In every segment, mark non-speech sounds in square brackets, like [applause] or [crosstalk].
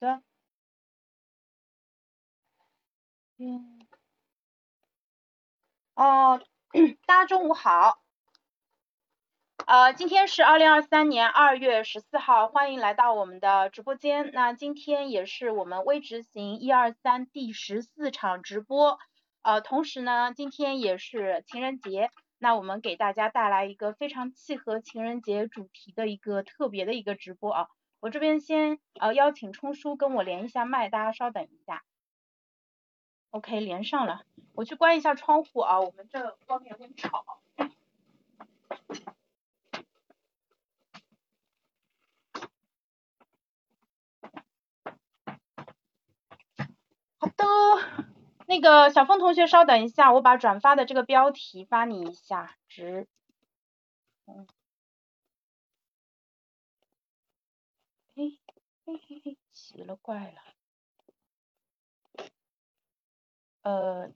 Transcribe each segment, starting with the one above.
的，嗯，哦，大家中午好，呃，今天是二零二三年二月十四号，欢迎来到我们的直播间。那今天也是我们微执行一二三第十四场直播，呃，同时呢，今天也是情人节。那我们给大家带来一个非常契合情人节主题的一个特别的一个直播啊！我这边先呃邀请冲叔跟我连一下麦，大家稍等一下。OK，连上了，我去关一下窗户啊，我们这外面有点吵。好的。那个小峰同学，稍等一下，我把转发的这个标题发你一下，直，嗯，嘿，嘿嘿，奇了怪了，呃，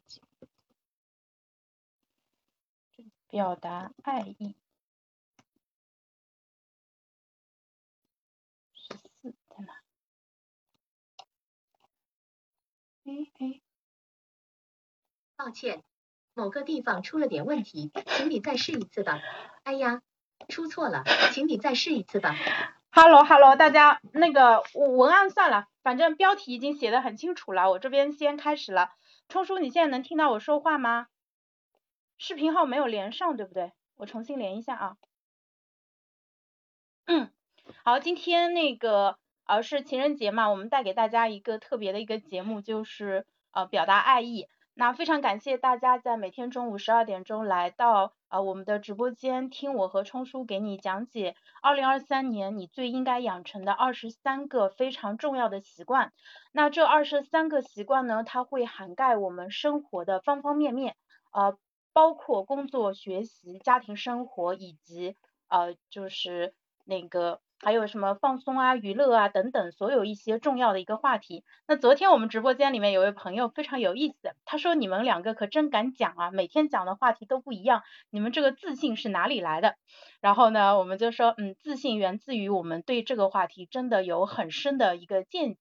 表达爱意，十四在哪？嘿嘿。抱歉，某个地方出了点问题，请你再试一次吧。哎呀，出错了，请你再试一次吧。Hello Hello，大家那个文案算了，反正标题已经写的很清楚了，我这边先开始了。冲叔，你现在能听到我说话吗？视频号没有连上，对不对？我重新连一下啊。嗯，好，今天那个呃是情人节嘛，我们带给大家一个特别的一个节目，就是呃表达爱意。那非常感谢大家在每天中午十二点钟来到啊我们的直播间听我和冲叔给你讲解二零二三年你最应该养成的二十三个非常重要的习惯。那这二十三个习惯呢，它会涵盖我们生活的方方面面，呃，包括工作、学习、家庭生活以及呃就是那个。还有什么放松啊、娱乐啊等等，所有一些重要的一个话题。那昨天我们直播间里面有位朋友非常有意思，他说你们两个可真敢讲啊，每天讲的话题都不一样，你们这个自信是哪里来的？然后呢，我们就说，嗯，自信源自于我们对这个话题真的有很深的一个见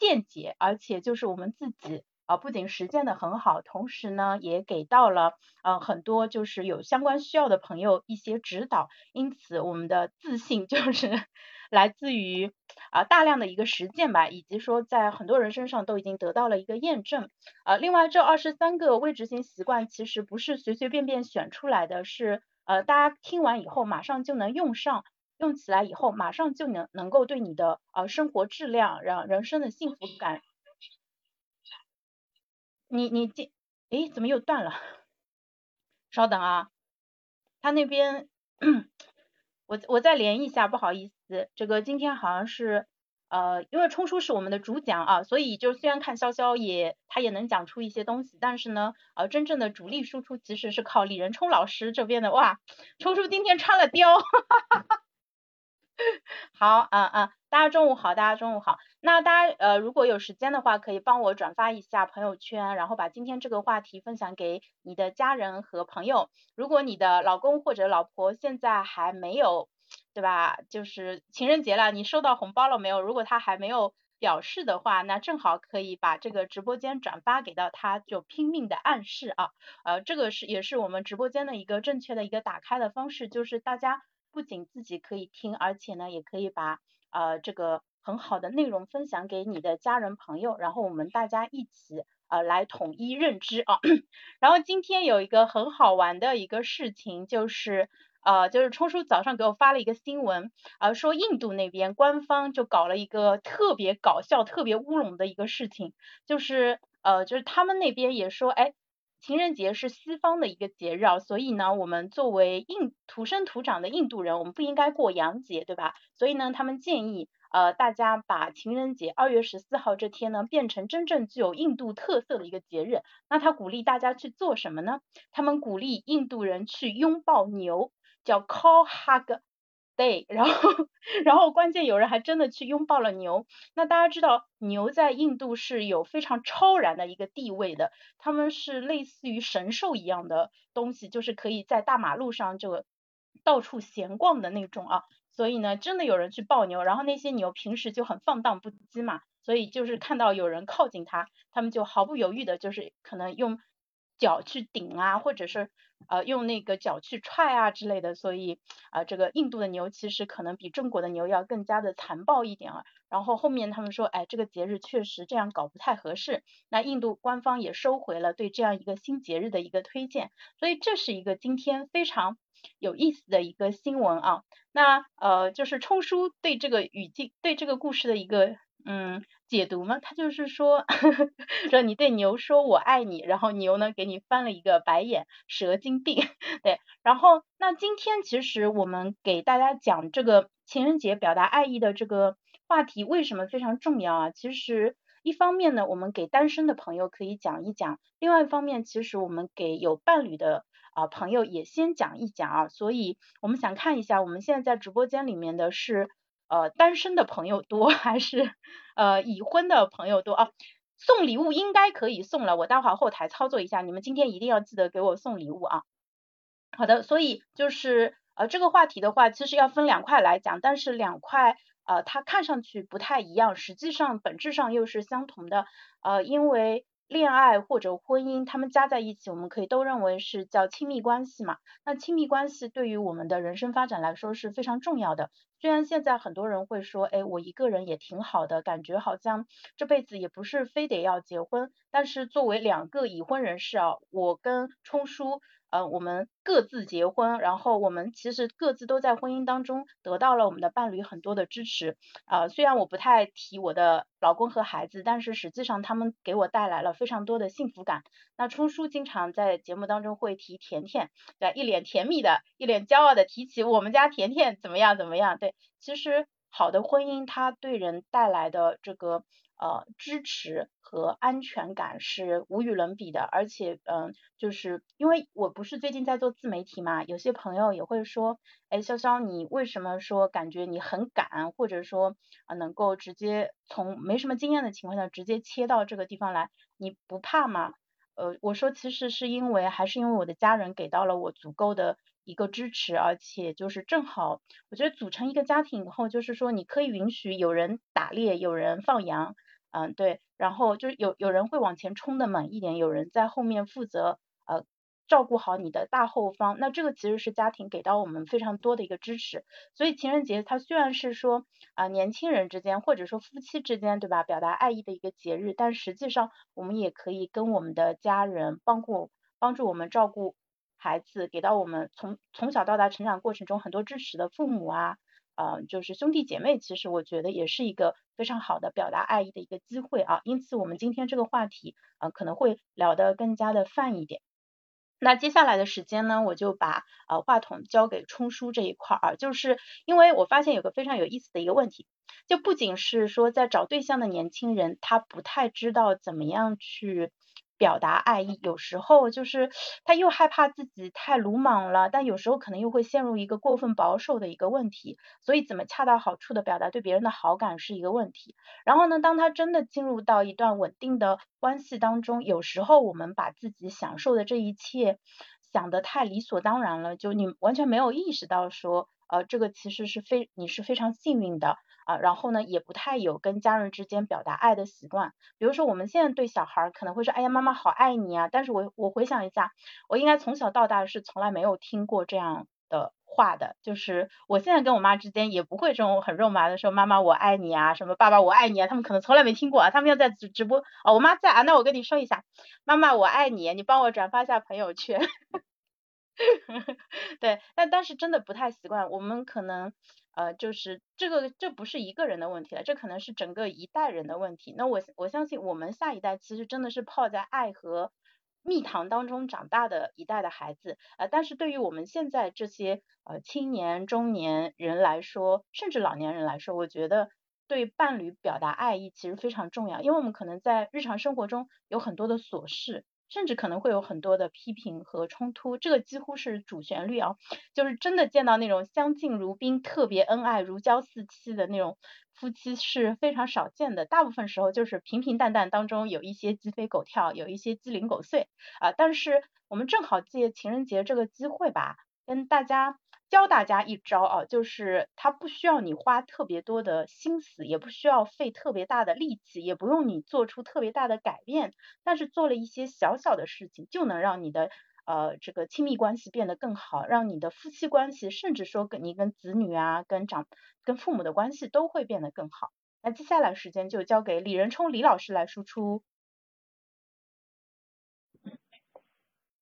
见解，而且就是我们自己。啊，不仅实践的很好，同时呢，也给到了呃很多就是有相关需要的朋友一些指导，因此我们的自信就是 [laughs] 来自于啊大量的一个实践吧，以及说在很多人身上都已经得到了一个验证。呃，另外这二十三个未执行习惯其实不是随随便便选出来的，是呃大家听完以后马上就能用上，用起来以后马上就能能够对你的呃生活质量、让人生的幸福感。你你这，诶，怎么又断了？[laughs] 稍等啊，他那边，我我再连一下，不好意思，这个今天好像是，呃，因为冲叔是我们的主讲啊，所以就虽然看潇潇也他也能讲出一些东西，但是呢，呃，真正的主力输出其实是靠李仁冲老师这边的。哇，冲叔今天穿了貂，哈哈哈哈。[laughs] 好，嗯嗯，大家中午好，大家中午好。那大家呃，如果有时间的话，可以帮我转发一下朋友圈，然后把今天这个话题分享给你的家人和朋友。如果你的老公或者老婆现在还没有，对吧？就是情人节了，你收到红包了没有？如果他还没有表示的话，那正好可以把这个直播间转发给到他，就拼命的暗示啊。呃，这个是也是我们直播间的一个正确的一个打开的方式，就是大家。不仅自己可以听，而且呢，也可以把呃这个很好的内容分享给你的家人朋友，然后我们大家一起呃来统一认知啊。[coughs] 然后今天有一个很好玩的一个事情，就是呃就是冲叔早上给我发了一个新闻，呃说印度那边官方就搞了一个特别搞笑、特别乌龙的一个事情，就是呃就是他们那边也说，哎。情人节是西方的一个节日啊，所以呢，我们作为印土生土长的印度人，我们不应该过洋节，对吧？所以呢，他们建议呃大家把情人节二月十四号这天呢，变成真正具有印度特色的一个节日。那他鼓励大家去做什么呢？他们鼓励印度人去拥抱牛，叫 cow hug。对，[laughs] 然后，然后关键有人还真的去拥抱了牛。那大家知道牛在印度是有非常超然的一个地位的，他们是类似于神兽一样的东西，就是可以在大马路上就到处闲逛的那种啊。所以呢，真的有人去抱牛，然后那些牛平时就很放荡不羁嘛。所以就是看到有人靠近它，他们就毫不犹豫的，就是可能用脚去顶啊，或者是呃用那个脚去踹啊之类的。所以啊，这个印度的牛其实可能比中国的牛要更加的残暴一点啊。然后后面他们说，哎，这个节日确实这样搞不太合适，那印度官方也收回了对这样一个新节日的一个推荐。所以这是一个今天非常有意思的一个新闻啊。那呃，就是冲叔对这个语境、对这个故事的一个嗯解读吗，他就是说，[laughs] 说你对牛说我爱你，然后牛呢给你翻了一个白眼，蛇精病，[laughs] 对。然后那今天其实我们给大家讲这个情人节表达爱意的这个。话题为什么非常重要啊？其实一方面呢，我们给单身的朋友可以讲一讲；另外一方面，其实我们给有伴侣的啊朋友也先讲一讲啊。所以我们想看一下，我们现在在直播间里面的是呃单身的朋友多还是呃已婚的朋友多啊？送礼物应该可以送了，我待会儿后台操作一下，你们今天一定要记得给我送礼物啊。好的，所以就是呃这个话题的话，其实要分两块来讲，但是两块。呃，它看上去不太一样，实际上本质上又是相同的。呃，因为恋爱或者婚姻，他们加在一起，我们可以都认为是叫亲密关系嘛。那亲密关系对于我们的人生发展来说是非常重要的。虽然现在很多人会说，哎，我一个人也挺好的，感觉好像这辈子也不是非得要结婚。但是作为两个已婚人士啊，我跟冲叔。呃，我们各自结婚，然后我们其实各自都在婚姻当中得到了我们的伴侣很多的支持。啊，虽然我不太提我的老公和孩子，但是实际上他们给我带来了非常多的幸福感。那冲叔经常在节目当中会提甜甜，对，一脸甜蜜的，一脸骄傲的提起我们家甜甜怎么样怎么样。对，其实好的婚姻它对人带来的这个。呃，支持和安全感是无与伦比的，而且，嗯，就是因为我不是最近在做自媒体嘛，有些朋友也会说，哎，潇潇，你为什么说感觉你很敢，或者说啊，能够直接从没什么经验的情况下直接切到这个地方来，你不怕吗？呃，我说其实是因为还是因为我的家人给到了我足够的一个支持，而且就是正好，我觉得组成一个家庭以后，就是说你可以允许有人打猎，有人放羊。嗯，对，然后就是有有人会往前冲的猛一点，有人在后面负责呃照顾好你的大后方，那这个其实是家庭给到我们非常多的一个支持。所以情人节它虽然是说啊年轻人之间或者说夫妻之间对吧，表达爱意的一个节日，但实际上我们也可以跟我们的家人帮助帮助我们照顾孩子，给到我们从从小到大成长过程中很多支持的父母啊。呃，就是兄弟姐妹，其实我觉得也是一个非常好的表达爱意的一个机会啊。因此，我们今天这个话题，呃，可能会聊得更加的泛一点。那接下来的时间呢，我就把呃话筒交给冲叔这一块儿啊，就是因为我发现有个非常有意思的一个问题，就不仅是说在找对象的年轻人，他不太知道怎么样去。表达爱意，有时候就是他又害怕自己太鲁莽了，但有时候可能又会陷入一个过分保守的一个问题，所以怎么恰到好处的表达对别人的好感是一个问题。然后呢，当他真的进入到一段稳定的关系当中，有时候我们把自己享受的这一切想得太理所当然了，就你完全没有意识到说，呃，这个其实是非你是非常幸运的。啊，然后呢，也不太有跟家人之间表达爱的习惯。比如说，我们现在对小孩可能会说，哎呀，妈妈好爱你啊。但是我我回想一下，我应该从小到大是从来没有听过这样的话的。就是我现在跟我妈之间也不会这种很肉麻的说，妈妈我爱你啊，什么爸爸我爱你啊，他们可能从来没听过啊。他们要在直直播，哦，我妈在啊，那我跟你说一下，妈妈我爱你，你帮我转发一下朋友圈。[laughs] [laughs] 对，但但是真的不太习惯，我们可能。呃，就是这个，这不是一个人的问题了，这可能是整个一代人的问题。那我我相信我们下一代其实真的是泡在爱和蜜糖当中长大的一代的孩子。呃，但是对于我们现在这些呃青年、中年人来说，甚至老年人来说，我觉得对伴侣表达爱意其实非常重要，因为我们可能在日常生活中有很多的琐事。甚至可能会有很多的批评和冲突，这个几乎是主旋律啊，就是真的见到那种相敬如宾、特别恩爱、如胶似漆的那种夫妻是非常少见的，大部分时候就是平平淡淡当中有一些鸡飞狗跳，有一些鸡零狗碎啊。但是我们正好借情人节这个机会吧，跟大家教大家一招啊，就是它不需要你花特别多的心思，也不需要费特别大的力气，也不用你做出特别大的改变，但是做了一些小小的事情，就能让你的呃这个亲密关系变得更好，让你的夫妻关系，甚至说跟你跟子女啊、跟长、跟父母的关系都会变得更好。那接下来时间就交给李仁冲李老师来输出。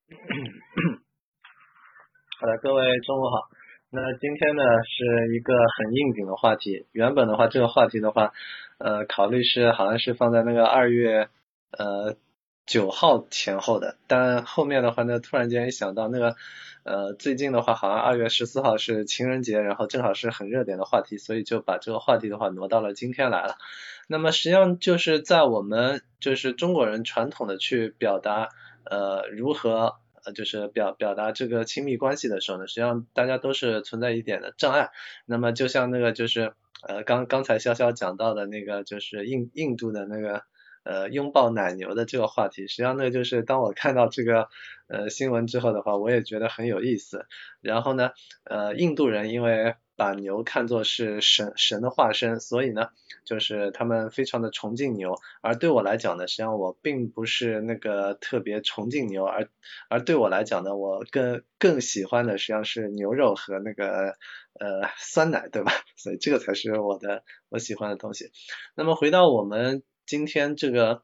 [clears throat] 好的，各位中午好。那今天呢是一个很应景的话题。原本的话，这个话题的话，呃，考虑是好像是放在那个二月呃九号前后的，但后面的话呢，突然间一想到那个呃最近的话，好像二月十四号是情人节，然后正好是很热点的话题，所以就把这个话题的话挪到了今天来了。那么实际上就是在我们就是中国人传统的去表达呃如何。呃，就是表表达这个亲密关系的时候呢，实际上大家都是存在一点的障碍。那么就像那个就是呃刚刚才潇潇讲到的那个就是印印度的那个呃拥抱奶牛的这个话题，实际上呢就是当我看到这个呃新闻之后的话，我也觉得很有意思。然后呢，呃印度人因为把牛看作是神神的化身，所以呢，就是他们非常的崇敬牛。而对我来讲呢，实际上我并不是那个特别崇敬牛，而而对我来讲呢，我更更喜欢的实际上是牛肉和那个呃酸奶，对吧？[laughs] 所以这个才是我的我喜欢的东西。那么回到我们今天这个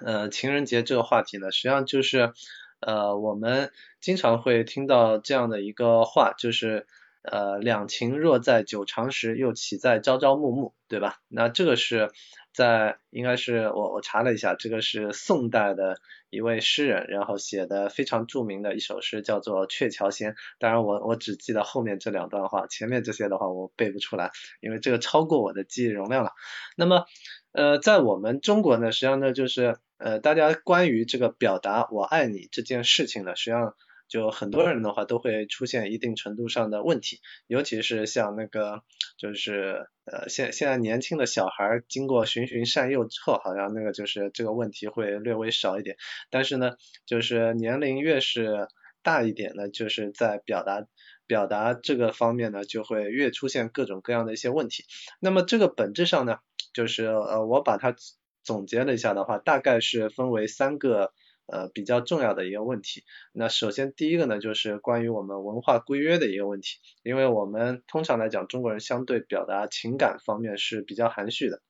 呃情人节这个话题呢，实际上就是呃我们经常会听到这样的一个话，就是。呃，两情若在久长时，又岂在朝朝暮暮，对吧？那这个是在应该是我我查了一下，这个是宋代的一位诗人，然后写的非常著名的一首诗，叫做《鹊桥仙》。当然我我只记得后面这两段话，前面这些的话我背不出来，因为这个超过我的记忆容量了。那么呃，在我们中国呢，实际上呢就是呃大家关于这个表达我爱你这件事情呢，实际上。就很多人的话都会出现一定程度上的问题，尤其是像那个就是呃现现在年轻的小孩经过循循善诱之后，好像那个就是这个问题会略微少一点。但是呢，就是年龄越是大一点呢，就是在表达表达这个方面呢，就会越出现各种各样的一些问题。那么这个本质上呢，就是呃我把它总结了一下的话，大概是分为三个。呃，比较重要的一个问题。那首先第一个呢，就是关于我们文化规约的一个问题。因为我们通常来讲，中国人相对表达情感方面是比较含蓄的。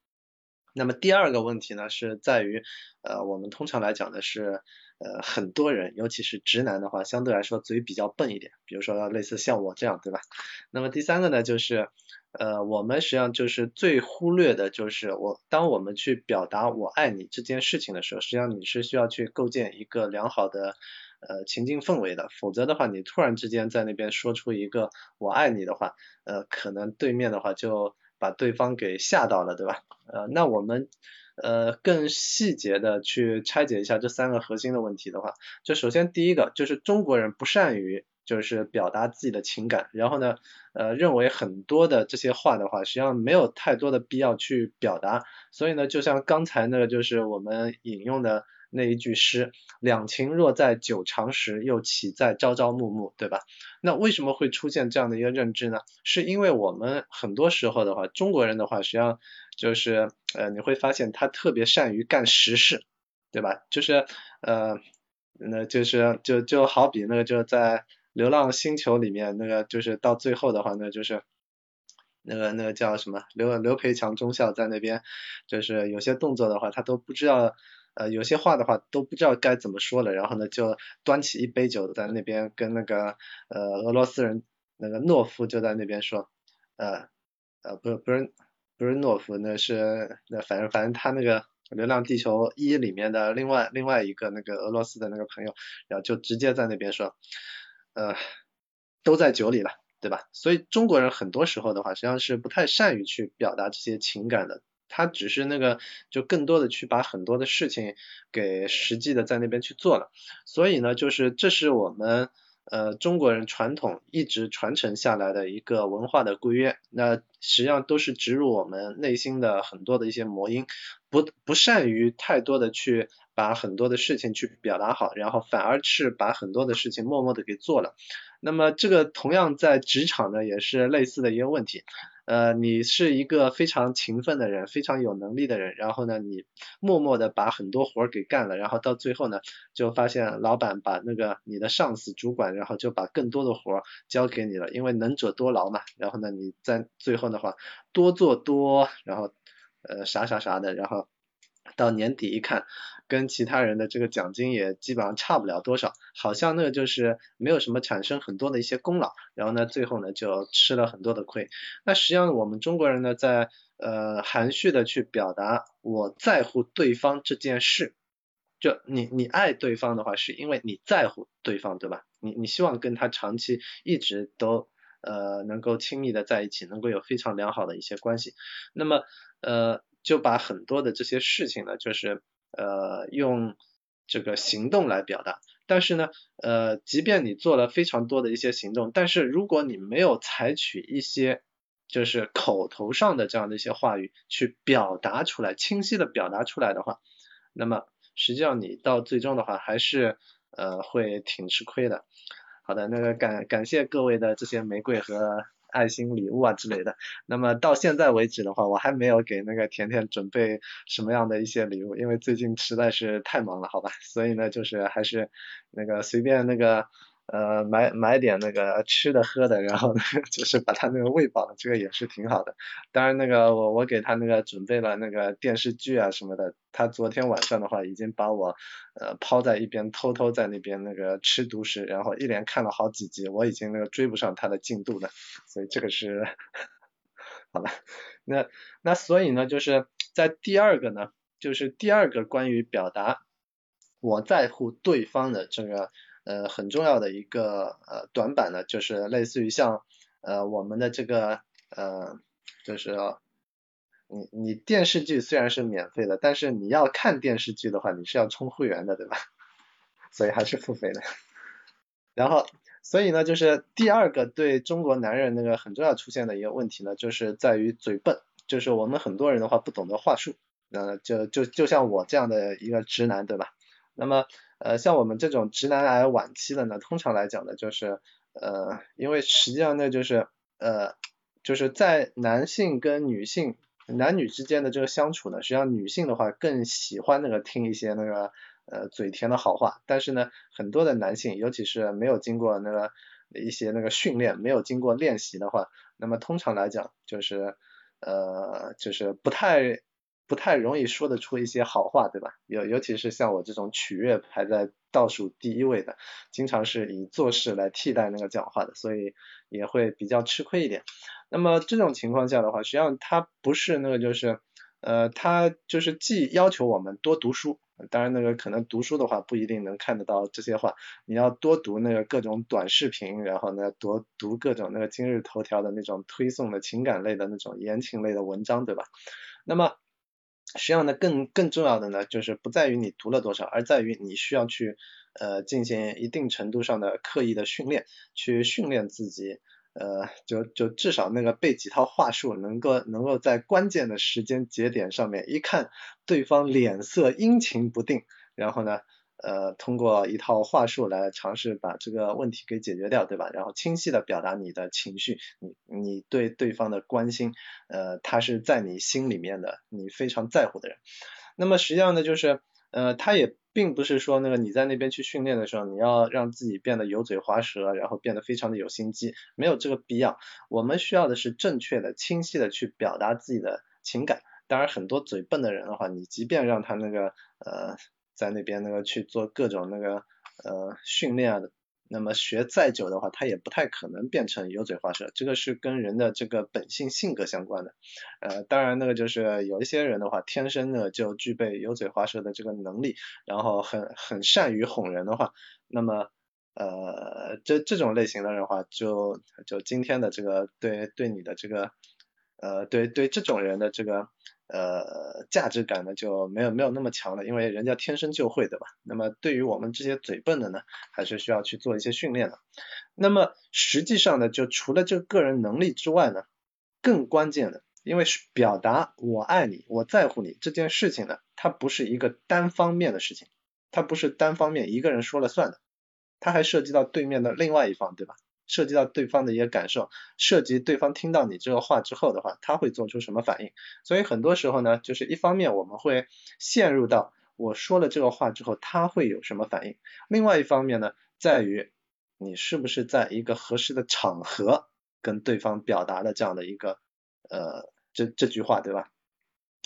那么第二个问题呢，是在于，呃，我们通常来讲的是，呃，很多人，尤其是直男的话，相对来说嘴比较笨一点。比如说类似像我这样，对吧？那么第三个呢，就是。呃，我们实际上就是最忽略的，就是我当我们去表达我爱你这件事情的时候，实际上你是需要去构建一个良好的呃情境氛围的，否则的话，你突然之间在那边说出一个我爱你的话，呃，可能对面的话就把对方给吓到了，对吧？呃，那我们呃更细节的去拆解一下这三个核心的问题的话，就首先第一个就是中国人不善于。就是表达自己的情感，然后呢，呃，认为很多的这些话的话，实际上没有太多的必要去表达，所以呢，就像刚才那个就是我们引用的那一句诗，两情若在久长时，又岂在朝朝暮暮，对吧？那为什么会出现这样的一个认知呢？是因为我们很多时候的话，中国人的话，实际上就是呃，你会发现他特别善于干实事，对吧？就是呃，那就是就就好比那个就在。流浪星球里面那个就是到最后的话，那就是那个那个叫什么刘刘培强中校在那边，就是有些动作的话他都不知道，呃有些话的话都不知道该怎么说了，然后呢就端起一杯酒在那边跟那个呃俄罗斯人那个诺夫就在那边说，呃呃不是不是不是诺夫，那是那反正反正他那个流浪地球一里面的另外另外一个那个俄罗斯的那个朋友，然后就直接在那边说。呃，都在酒里了，对吧？所以中国人很多时候的话，实际上是不太善于去表达这些情感的。他只是那个，就更多的去把很多的事情给实际的在那边去做了。所以呢，就是这是我们呃中国人传统一直传承下来的一个文化的规约，那实际上都是植入我们内心的很多的一些魔音，不不善于太多的去把很多的事情去表达好，然后反而是把很多的事情默默的给做了。那么这个同样在职场呢也是类似的一个问题。呃，你是一个非常勤奋的人，非常有能力的人，然后呢，你默默的把很多活儿给干了，然后到最后呢，就发现老板把那个你的上司主管，然后就把更多的活儿交给你了，因为能者多劳嘛，然后呢，你在最后的话多做多，然后呃啥啥啥的，然后到年底一看。跟其他人的这个奖金也基本上差不了多少，好像那个就是没有什么产生很多的一些功劳，然后呢，最后呢就吃了很多的亏。那实际上我们中国人呢，在呃含蓄的去表达我在乎对方这件事，就你你爱对方的话，是因为你在乎对方，对吧？你你希望跟他长期一直都呃能够亲密的在一起，能够有非常良好的一些关系。那么呃就把很多的这些事情呢，就是。呃，用这个行动来表达，但是呢，呃，即便你做了非常多的一些行动，但是如果你没有采取一些就是口头上的这样的一些话语去表达出来，清晰的表达出来的话，那么实际上你到最终的话还是呃会挺吃亏的。好的，那个感感谢各位的这些玫瑰和。爱心礼物啊之类的，那么到现在为止的话，我还没有给那个甜甜准备什么样的一些礼物，因为最近实在是太忙了，好吧，所以呢，就是还是那个随便那个。呃，买买点那个吃的喝的，然后呢，[laughs] 就是把他那个喂饱，这个也是挺好的。当然，那个我我给他那个准备了那个电视剧啊什么的，他昨天晚上的话已经把我呃抛在一边，偷偷在那边那个吃独食，然后一连看了好几集，我已经那个追不上他的进度了。所以这个是 [laughs] 好了，那那所以呢，就是在第二个呢，就是第二个关于表达我在乎对方的这个。呃，很重要的一个呃短板呢，就是类似于像呃我们的这个呃，就是你你电视剧虽然是免费的，但是你要看电视剧的话，你是要充会员的，对吧？[laughs] 所以还是付费的。然后，所以呢，就是第二个对中国男人那个很重要出现的一个问题呢，就是在于嘴笨，就是我们很多人的话不懂得话术，呃，就就就像我这样的一个直男，对吧？那么。呃，像我们这种直男癌晚期的呢，通常来讲呢，就是呃，因为实际上呢，就是呃，就是在男性跟女性男女之间的这个相处呢，实际上女性的话更喜欢那个听一些那个呃嘴甜的好话，但是呢，很多的男性，尤其是没有经过那个一些那个训练，没有经过练习的话，那么通常来讲就是呃，就是不太。不太容易说得出一些好话，对吧？尤尤其是像我这种取悦排在倒数第一位的，经常是以做事来替代那个讲话的，所以也会比较吃亏一点。那么这种情况下的话，实际上他不是那个就是，呃，他就是既要求我们多读书，当然那个可能读书的话不一定能看得到这些话，你要多读那个各种短视频，然后呢多读各种那个今日头条的那种推送的情感类的那种言情类的文章，对吧？那么实际上呢，更更重要的呢，就是不在于你读了多少，而在于你需要去呃进行一定程度上的刻意的训练，去训练自己，呃，就就至少那个背几套话术，能够能够在关键的时间节点上面，一看对方脸色阴晴不定，然后呢。呃，通过一套话术来尝试把这个问题给解决掉，对吧？然后清晰的表达你的情绪，你你对对方的关心，呃，他是在你心里面的，你非常在乎的人。那么实际上呢，就是呃，他也并不是说那个你在那边去训练的时候，你要让自己变得油嘴滑舌，然后变得非常的有心机，没有这个必要。我们需要的是正确的、清晰的去表达自己的情感。当然，很多嘴笨的人的话，你即便让他那个呃。在那边那个去做各种那个呃训练的，那么学再久的话，他也不太可能变成油嘴滑舌，这个是跟人的这个本性性格相关的。呃，当然那个就是有一些人的话，天生的就具备油嘴滑舌的这个能力，然后很很善于哄人的话，那么呃这这种类型的人的话，就就今天的这个对对你的这个呃对对这种人的这个呃价值感呢就没有没有那么强了，因为人家天生就会对吧？那么对于我们这些嘴笨的呢，还是需要去做一些训练的。那么实际上呢，就除了这个个人能力之外呢，更关键的，因为是表达我爱你，我在乎你这件事情呢，它不是一个单方面的事情，它不是单方面一个人说了算的，它还涉及到对面的另外一方，对吧？涉及到对方的一些感受，涉及对方听到你这个话之后的话，他会做出什么反应？所以很多时候呢，就是一方面我们会陷入到我说了这个话之后他会有什么反应，另外一方面呢，在于你是不是在一个合适的场合跟对方表达了这样的一个呃这这句话，对吧？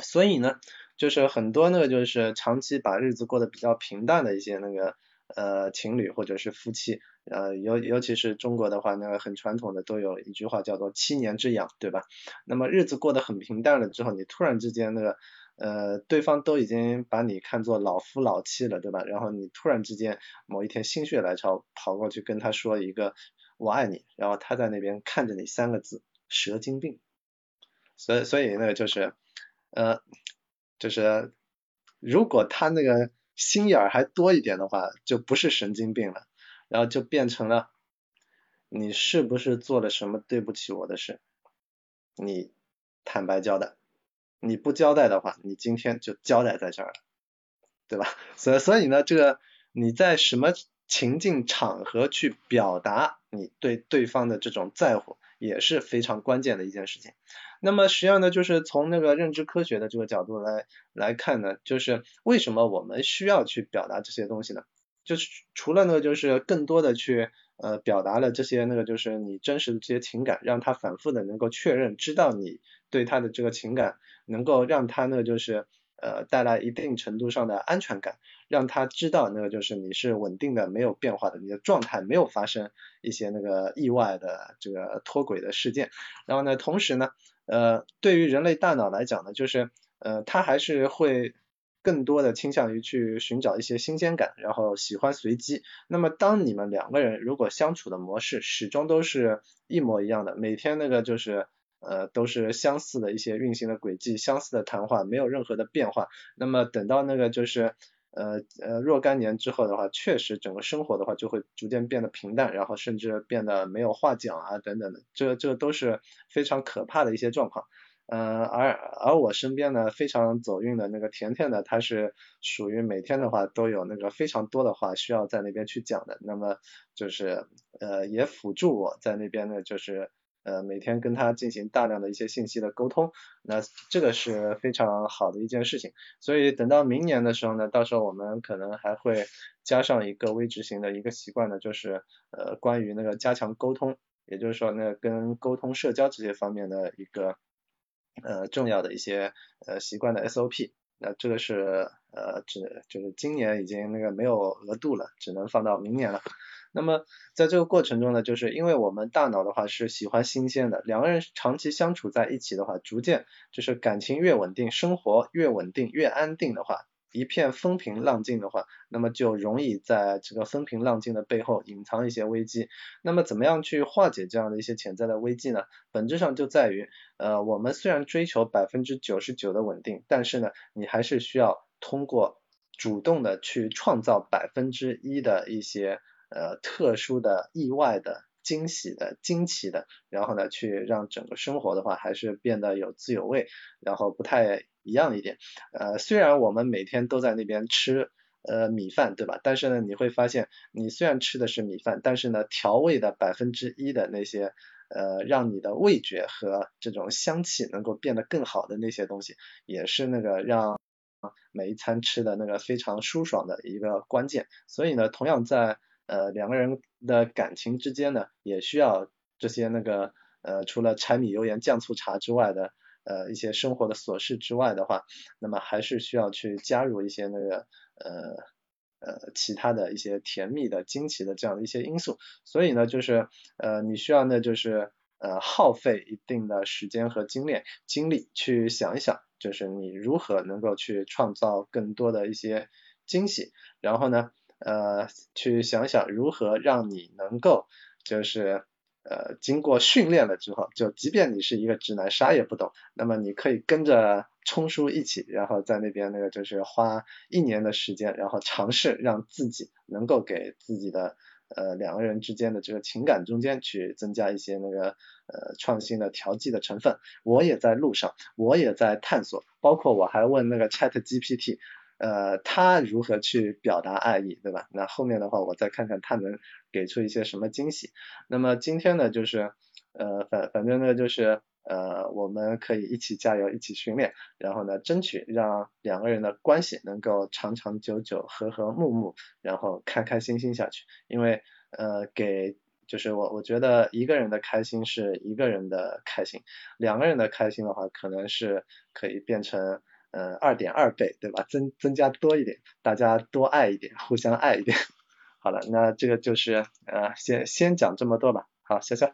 所以呢，就是很多那个就是长期把日子过得比较平淡的一些那个呃情侣或者是夫妻。呃，尤尤其是中国的话，那个很传统的都有一句话叫做七年之痒，对吧？那么日子过得很平淡了之后，你突然之间那个呃，对方都已经把你看作老夫老妻了，对吧？然后你突然之间某一天心血来潮跑过去跟他说一个我爱你，然后他在那边看着你三个字蛇精病，所以所以那个就是呃就是如果他那个心眼儿还多一点的话，就不是神经病了。然后就变成了，你是不是做了什么对不起我的事？你坦白交代，你不交代的话，你今天就交代在这儿了，对吧？所所以呢，这个你在什么情境场合去表达你对对方的这种在乎，也是非常关键的一件事情。那么实际上呢，就是从那个认知科学的这个角度来来看呢，就是为什么我们需要去表达这些东西呢？就是除了那个，就是更多的去呃表达了这些那个，就是你真实的这些情感，让他反复的能够确认，知道你对他的这个情感，能够让他呢就是呃带来一定程度上的安全感，让他知道那个就是你是稳定的，没有变化的，你的状态没有发生一些那个意外的这个脱轨的事件。然后呢，同时呢，呃，对于人类大脑来讲呢，就是呃，它还是会。更多的倾向于去寻找一些新鲜感，然后喜欢随机。那么当你们两个人如果相处的模式始终都是一模一样的，每天那个就是呃都是相似的一些运行的轨迹，相似的谈话，没有任何的变化。那么等到那个就是呃呃若干年之后的话，确实整个生活的话就会逐渐变得平淡，然后甚至变得没有话讲啊等等的，这这都是非常可怕的一些状况。嗯，而而我身边呢非常走运的那个甜甜呢，她是属于每天的话都有那个非常多的话需要在那边去讲的，那么就是呃也辅助我在那边呢就是呃每天跟他进行大量的一些信息的沟通，那这个是非常好的一件事情，所以等到明年的时候呢，到时候我们可能还会加上一个微执行的一个习惯呢，就是呃关于那个加强沟通，也就是说那跟沟通社交这些方面的一个。呃，重要的一些呃习惯的 SOP，那这个是呃只就是今年已经那个没有额度了，只能放到明年了。那么在这个过程中呢，就是因为我们大脑的话是喜欢新鲜的，两个人长期相处在一起的话，逐渐就是感情越稳定，生活越稳定越安定的话。一片风平浪静的话，那么就容易在这个风平浪静的背后隐藏一些危机。那么怎么样去化解这样的一些潜在的危机呢？本质上就在于，呃，我们虽然追求百分之九十九的稳定，但是呢，你还是需要通过主动的去创造百分之一的一些呃特殊的意外的。惊喜的、惊奇的，然后呢，去让整个生活的话还是变得有滋有味，然后不太一样一点。呃，虽然我们每天都在那边吃呃米饭，对吧？但是呢，你会发现，你虽然吃的是米饭，但是呢，调味的百分之一的那些呃，让你的味觉和这种香气能够变得更好的那些东西，也是那个让每一餐吃的那个非常舒爽的一个关键。所以呢，同样在呃，两个人的感情之间呢，也需要这些那个呃，除了柴米油盐酱醋茶之外的呃一些生活的琐事之外的话，那么还是需要去加入一些那个呃呃其他的一些甜蜜的、惊奇的这样的一些因素。所以呢，就是呃你需要呢就是呃耗费一定的时间和精力精力去想一想，就是你如何能够去创造更多的一些惊喜，然后呢。呃，去想想如何让你能够，就是呃，经过训练了之后，就即便你是一个直男，啥也不懂，那么你可以跟着冲叔一起，然后在那边那个就是花一年的时间，然后尝试让自己能够给自己的呃两个人之间的这个情感中间去增加一些那个呃创新的调剂的成分。我也在路上，我也在探索，包括我还问那个 Chat GPT。呃，他如何去表达爱意，对吧？那后面的话，我再看看他能给出一些什么惊喜。那么今天呢，就是呃，反反正呢，就是呃，我们可以一起加油，一起训练，然后呢，争取让两个人的关系能够长长久久、和和睦睦，然后开开心心下去。因为呃，给就是我我觉得一个人的开心是一个人的开心，两个人的开心的话，可能是可以变成。呃，二点二倍，对吧？增增加多一点，大家多爱一点，互相爱一点。[laughs] 好了，那这个就是呃，先先讲这么多吧。好，潇潇。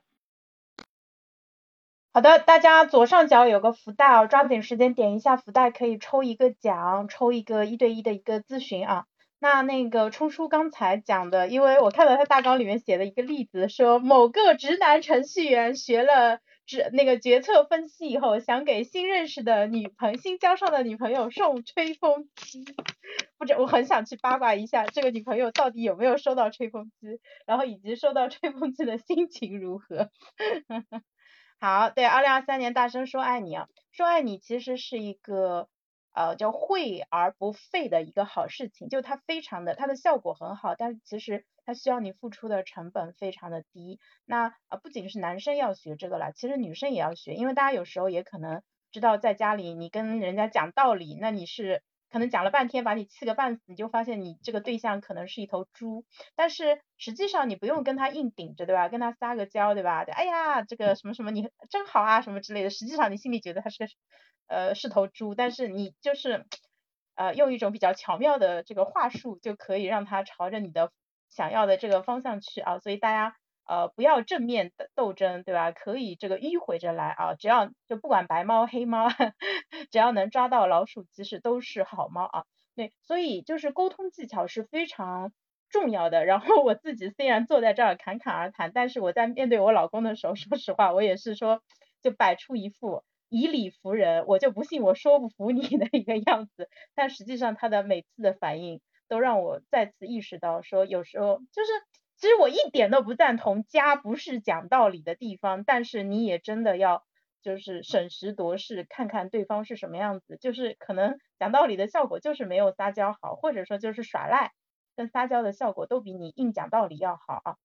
好的，大家左上角有个福袋哦，抓紧时间点一下福袋，可以抽一个奖，抽一个一对一的一个咨询啊。那那个冲叔刚才讲的，因为我看到他大纲里面写的一个例子，说某个直男程序员学了。是那个决策分析以后，想给新认识的女朋新交上的女朋友送吹风机，不知我很想去八卦一下这个女朋友到底有没有收到吹风机，然后以及收到吹风机的心情如何。[laughs] 好，对，二零二三年大声说爱你啊，说爱你其实是一个。呃，叫惠而不费的一个好事情，就它非常的，它的效果很好，但是其实它需要你付出的成本非常的低。那呃，不仅是男生要学这个了，其实女生也要学，因为大家有时候也可能知道，在家里你跟人家讲道理，那你是可能讲了半天把你气个半死，你就发现你这个对象可能是一头猪，但是实际上你不用跟他硬顶着，对吧？跟他撒个娇，对吧？哎呀，这个什么什么你真好啊，什么之类的，实际上你心里觉得他是个。呃，是头猪，但是你就是呃用一种比较巧妙的这个话术，就可以让他朝着你的想要的这个方向去啊。所以大家呃不要正面的斗争，对吧？可以这个迂回着来啊，只要就不管白猫黑猫，[laughs] 只要能抓到老鼠，其实都是好猫啊。对，所以就是沟通技巧是非常重要的。然后我自己虽然坐在这儿侃侃而谈，但是我在面对我老公的时候，[laughs] 说实话，我也是说就摆出一副。以理服人，我就不信我说不服你的一个样子。但实际上他的每次的反应都让我再次意识到，说有时候就是，其实我一点都不赞同家不是讲道理的地方，但是你也真的要就是审时度势，看看对方是什么样子。就是可能讲道理的效果就是没有撒娇好，或者说就是耍赖，跟撒娇的效果都比你硬讲道理要好啊，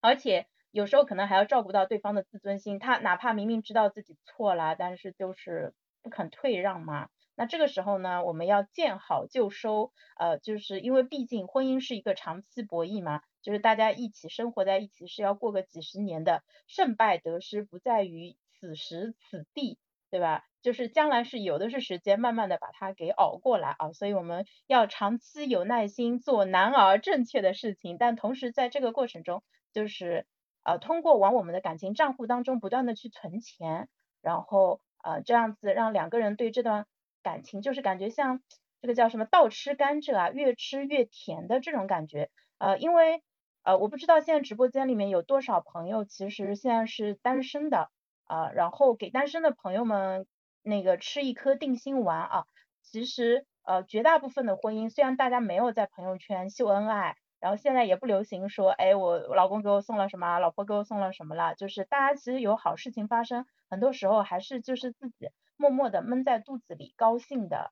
而且。有时候可能还要照顾到对方的自尊心，他哪怕明明知道自己错了，但是就是不肯退让嘛。那这个时候呢，我们要见好就收，呃，就是因为毕竟婚姻是一个长期博弈嘛，就是大家一起生活在一起是要过个几十年的，胜败得失不在于此时此地，对吧？就是将来是有的是时间，慢慢的把它给熬过来啊。所以我们要长期有耐心做难而正确的事情，但同时在这个过程中，就是。呃，通过往我们的感情账户当中不断的去存钱，然后呃这样子让两个人对这段感情就是感觉像这个叫什么倒吃甘蔗啊，越吃越甜的这种感觉。呃，因为呃我不知道现在直播间里面有多少朋友其实现在是单身的啊，然后给单身的朋友们那个吃一颗定心丸啊，其实呃绝大部分的婚姻虽然大家没有在朋友圈秀恩爱。然后现在也不流行说，哎，我老公给我送了什么，老婆给我送了什么了，就是大家其实有好事情发生，很多时候还是就是自己默默的闷在肚子里，高兴的，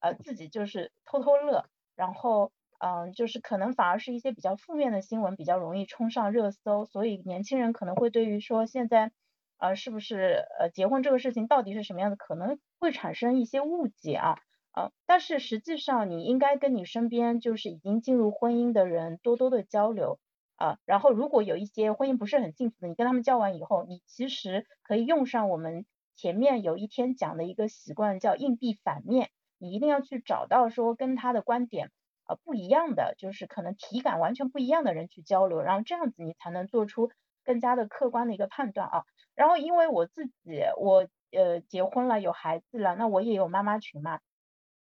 呃，自己就是偷偷乐，然后，嗯，就是可能反而是一些比较负面的新闻比较容易冲上热搜，所以年轻人可能会对于说现在，呃，是不是呃结婚这个事情到底是什么样的，可能会产生一些误解啊。呃，但是实际上你应该跟你身边就是已经进入婚姻的人多多的交流啊，然后如果有一些婚姻不是很幸福的，你跟他们交完以后，你其实可以用上我们前面有一天讲的一个习惯，叫硬币反面，你一定要去找到说跟他的观点呃不一样的，就是可能体感完全不一样的人去交流，然后这样子你才能做出更加的客观的一个判断啊。然后因为我自己我呃结婚了有孩子了，那我也有妈妈群嘛。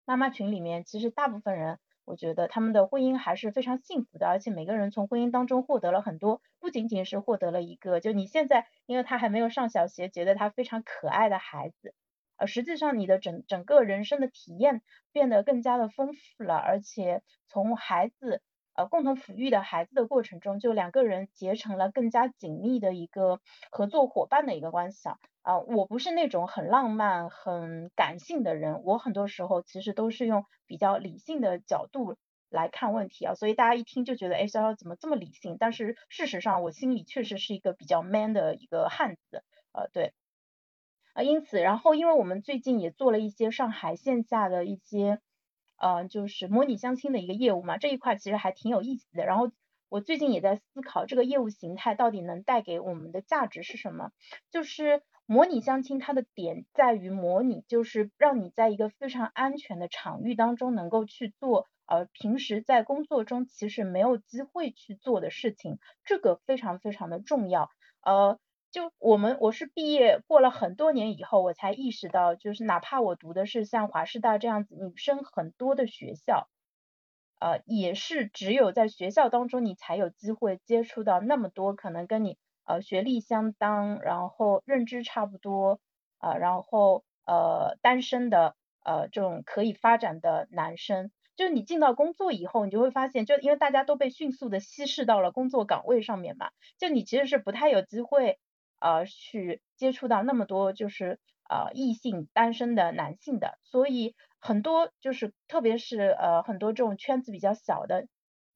妈妈群里面，其实大部分人，我觉得他们的婚姻还是非常幸福的，而且每个人从婚姻当中获得了很多，不仅仅是获得了一个，就你现在，因为他还没有上小学，觉得他非常可爱的孩子，呃，实际上你的整整个人生的体验变得更加的丰富了，而且从孩子呃共同抚育的孩子的过程中，就两个人结成了更加紧密的一个合作伙伴的一个关系啊。啊，我不是那种很浪漫、很感性的人，我很多时候其实都是用比较理性的角度来看问题啊，所以大家一听就觉得，哎，潇潇怎么这么理性？但是事实上，我心里确实是一个比较 man 的一个汉子，呃，对。啊，因此，然后因为我们最近也做了一些上海线下的一些，呃，就是模拟相亲的一个业务嘛，这一块其实还挺有意思的。然后我最近也在思考这个业务形态到底能带给我们的价值是什么。就是模拟相亲它的点在于模拟，就是让你在一个非常安全的场域当中能够去做，呃，平时在工作中其实没有机会去做的事情，这个非常非常的重要，呃。就我们我是毕业过了很多年以后，我才意识到，就是哪怕我读的是像华师大这样子女生很多的学校，呃，也是只有在学校当中，你才有机会接触到那么多可能跟你呃学历相当，然后认知差不多，啊，然后呃单身的呃这种可以发展的男生。就是你进到工作以后，你就会发现，就因为大家都被迅速的稀释到了工作岗位上面嘛，就你其实是不太有机会。呃，去接触到那么多就是呃异性单身的男性的，所以很多就是特别是呃很多这种圈子比较小的，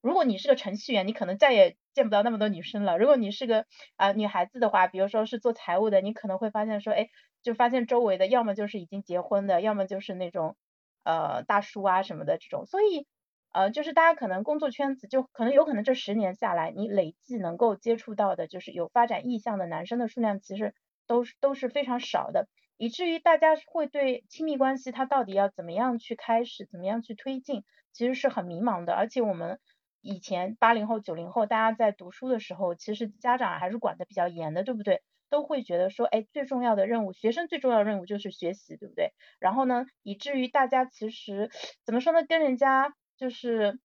如果你是个程序员，你可能再也见不到那么多女生了。如果你是个啊女孩子的话，比如说是做财务的，你可能会发现说，哎，就发现周围的要么就是已经结婚的，要么就是那种呃大叔啊什么的这种，所以。呃，就是大家可能工作圈子就可能有可能这十年下来，你累计能够接触到的，就是有发展意向的男生的数量，其实都是都是非常少的，以至于大家会对亲密关系它到底要怎么样去开始，怎么样去推进，其实是很迷茫的。而且我们以前八零后、九零后，大家在读书的时候，其实家长还是管的比较严的，对不对？都会觉得说，哎，最重要的任务，学生最重要的任务就是学习，对不对？然后呢，以至于大家其实怎么说呢，跟人家。就是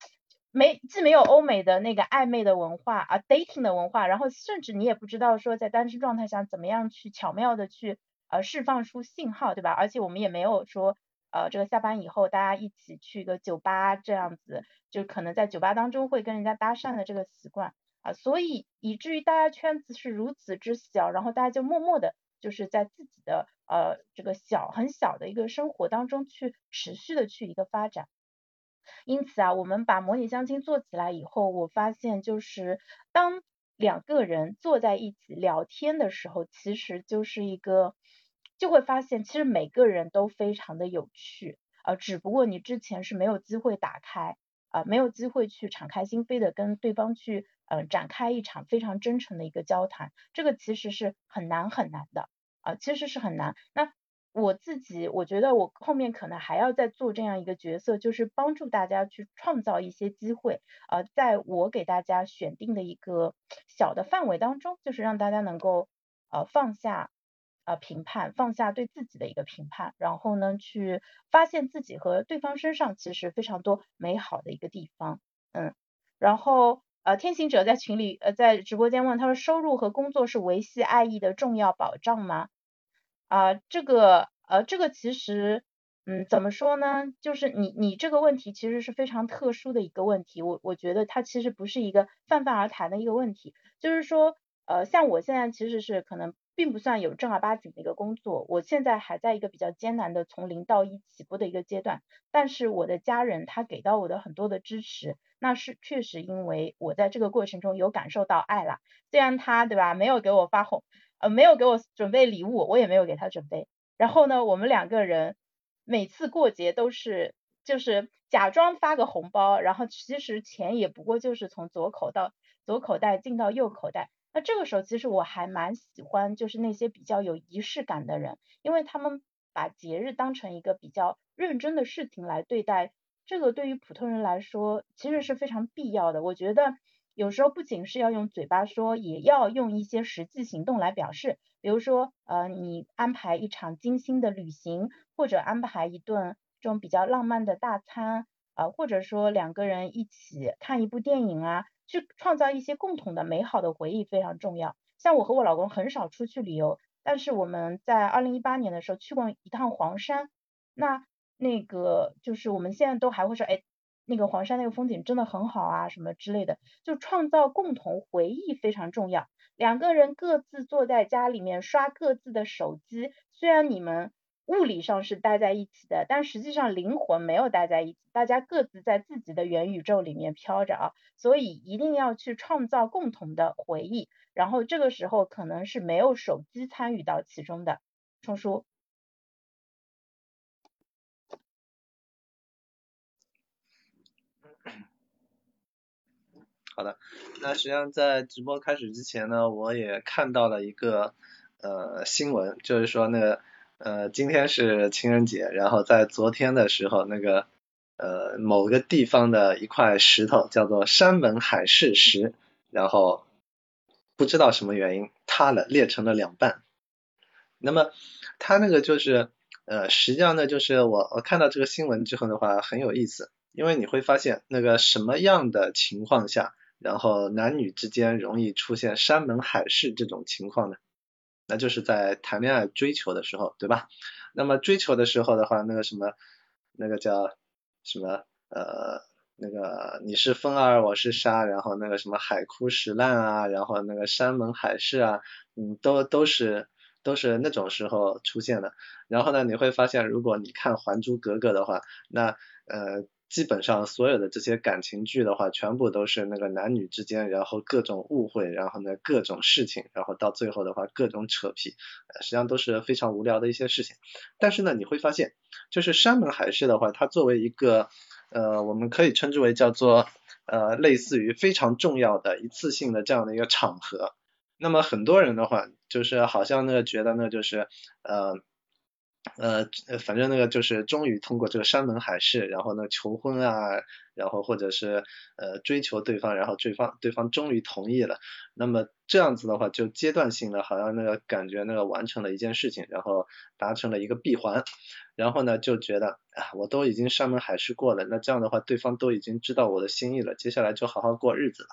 没既没有欧美的那个暧昧的文化啊，dating 的文化，然后甚至你也不知道说在单身状态下怎么样去巧妙的去呃释放出信号，对吧？而且我们也没有说呃这个下班以后大家一起去一个酒吧这样子，就可能在酒吧当中会跟人家搭讪的这个习惯啊，所以以至于大家圈子是如此之小，然后大家就默默的就是在自己的呃这个小很小的一个生活当中去持续的去一个发展。因此啊，我们把模拟相亲做起来以后，我发现就是当两个人坐在一起聊天的时候，其实就是一个就会发现，其实每个人都非常的有趣啊，只不过你之前是没有机会打开啊，没有机会去敞开心扉的跟对方去呃展开一场非常真诚的一个交谈，这个其实是很难很难的啊，其实是很难。那我自己，我觉得我后面可能还要再做这样一个角色，就是帮助大家去创造一些机会，呃，在我给大家选定的一个小的范围当中，就是让大家能够呃放下呃评判，放下对自己的一个评判，然后呢去发现自己和对方身上其实非常多美好的一个地方，嗯，然后呃天行者在群里呃在直播间问他说，收入和工作是维系爱意的重要保障吗？啊，这个呃，这个其实，嗯，怎么说呢？就是你你这个问题其实是非常特殊的一个问题，我我觉得它其实不是一个泛泛而谈的一个问题。就是说，呃，像我现在其实是可能并不算有正儿八经的一个工作，我现在还在一个比较艰难的从零到一起步的一个阶段。但是我的家人他给到我的很多的支持，那是确实因为我在这个过程中有感受到爱了。虽然他对吧，没有给我发红。呃，没有给我准备礼物，我也没有给他准备。然后呢，我们两个人每次过节都是就是假装发个红包，然后其实钱也不过就是从左口到左口袋进到右口袋。那这个时候其实我还蛮喜欢，就是那些比较有仪式感的人，因为他们把节日当成一个比较认真的事情来对待。这个对于普通人来说其实是非常必要的。我觉得。有时候不仅是要用嘴巴说，也要用一些实际行动来表示。比如说，呃，你安排一场精心的旅行，或者安排一顿这种比较浪漫的大餐，啊，或者说两个人一起看一部电影啊，去创造一些共同的美好的回忆非常重要。像我和我老公很少出去旅游，但是我们在二零一八年的时候去过一趟黄山，那那个就是我们现在都还会说，哎，那个黄山那个风景真的很好啊，什么之类的，就创造共同回忆非常重要。两个人各自坐在家里面刷各自的手机，虽然你们。物理上是待在一起的，但实际上灵魂没有待在一起，大家各自在自己的元宇宙里面飘着啊，所以一定要去创造共同的回忆，然后这个时候可能是没有手机参与到其中的。冲叔，[clears throat] 好的，那实际上在直播开始之前呢，我也看到了一个呃新闻，就是说那个。呃，今天是情人节，然后在昨天的时候，那个呃某个地方的一块石头叫做山盟海誓石，然后不知道什么原因塌了，裂成了两半。那么它那个就是呃实际上呢，就是我我看到这个新闻之后的话很有意思，因为你会发现那个什么样的情况下，然后男女之间容易出现山盟海誓这种情况呢？那就是在谈恋爱追求的时候，对吧？那么追求的时候的话，那个什么，那个叫什么呃，那个你是风儿，我是沙，然后那个什么海枯石烂啊，然后那个山盟海誓啊，嗯，都都是都是那种时候出现的。然后呢，你会发现，如果你看《还珠格格》的话，那呃。基本上所有的这些感情剧的话，全部都是那个男女之间，然后各种误会，然后呢各种事情，然后到最后的话各种扯皮，实际上都是非常无聊的一些事情。但是呢，你会发现，就是山盟海誓的话，它作为一个呃，我们可以称之为叫做呃，类似于非常重要的一次性的这样的一个场合。那么很多人的话，就是好像那个觉得呢，就是呃。呃，反正那个就是终于通过这个山盟海誓，然后呢求婚啊，然后或者是呃追求对方，然后对方对方终于同意了，那么这样子的话就阶段性的，好像那个感觉那个完成了一件事情，然后达成了一个闭环，然后呢就觉得啊我都已经山盟海誓过了，那这样的话对方都已经知道我的心意了，接下来就好好过日子了。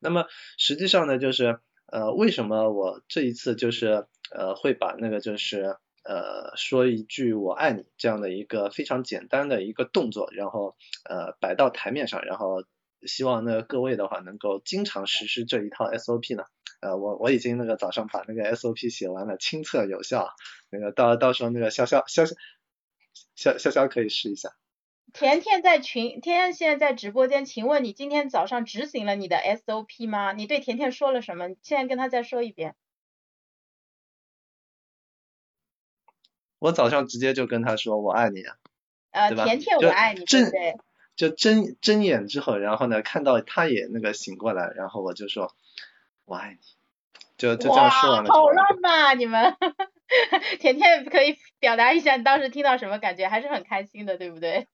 那么实际上呢就是呃为什么我这一次就是呃会把那个就是。呃，说一句我爱你这样的一个非常简单的一个动作，然后呃摆到台面上，然后希望那个各位的话能够经常实施这一套 SOP 呢。呃，我我已经那个早上把那个 SOP 写完了，亲测有效。那个到到时候那个潇潇潇潇潇潇潇可以试一下。甜甜在群，甜甜现在在直播间，请问你今天早上执行了你的 SOP 吗？你对甜甜说了什么？现在跟他再说一遍。我早上直接就跟他说我爱你啊，呃？甜甜我爱你，对对？就睁睁眼之后，然后呢，看到他也那个醒过来，然后我就说我爱你，就就这样说完了。好浪漫，你们，[laughs] 甜甜可以表达一下你当时听到什么感觉，还是很开心的，对不对？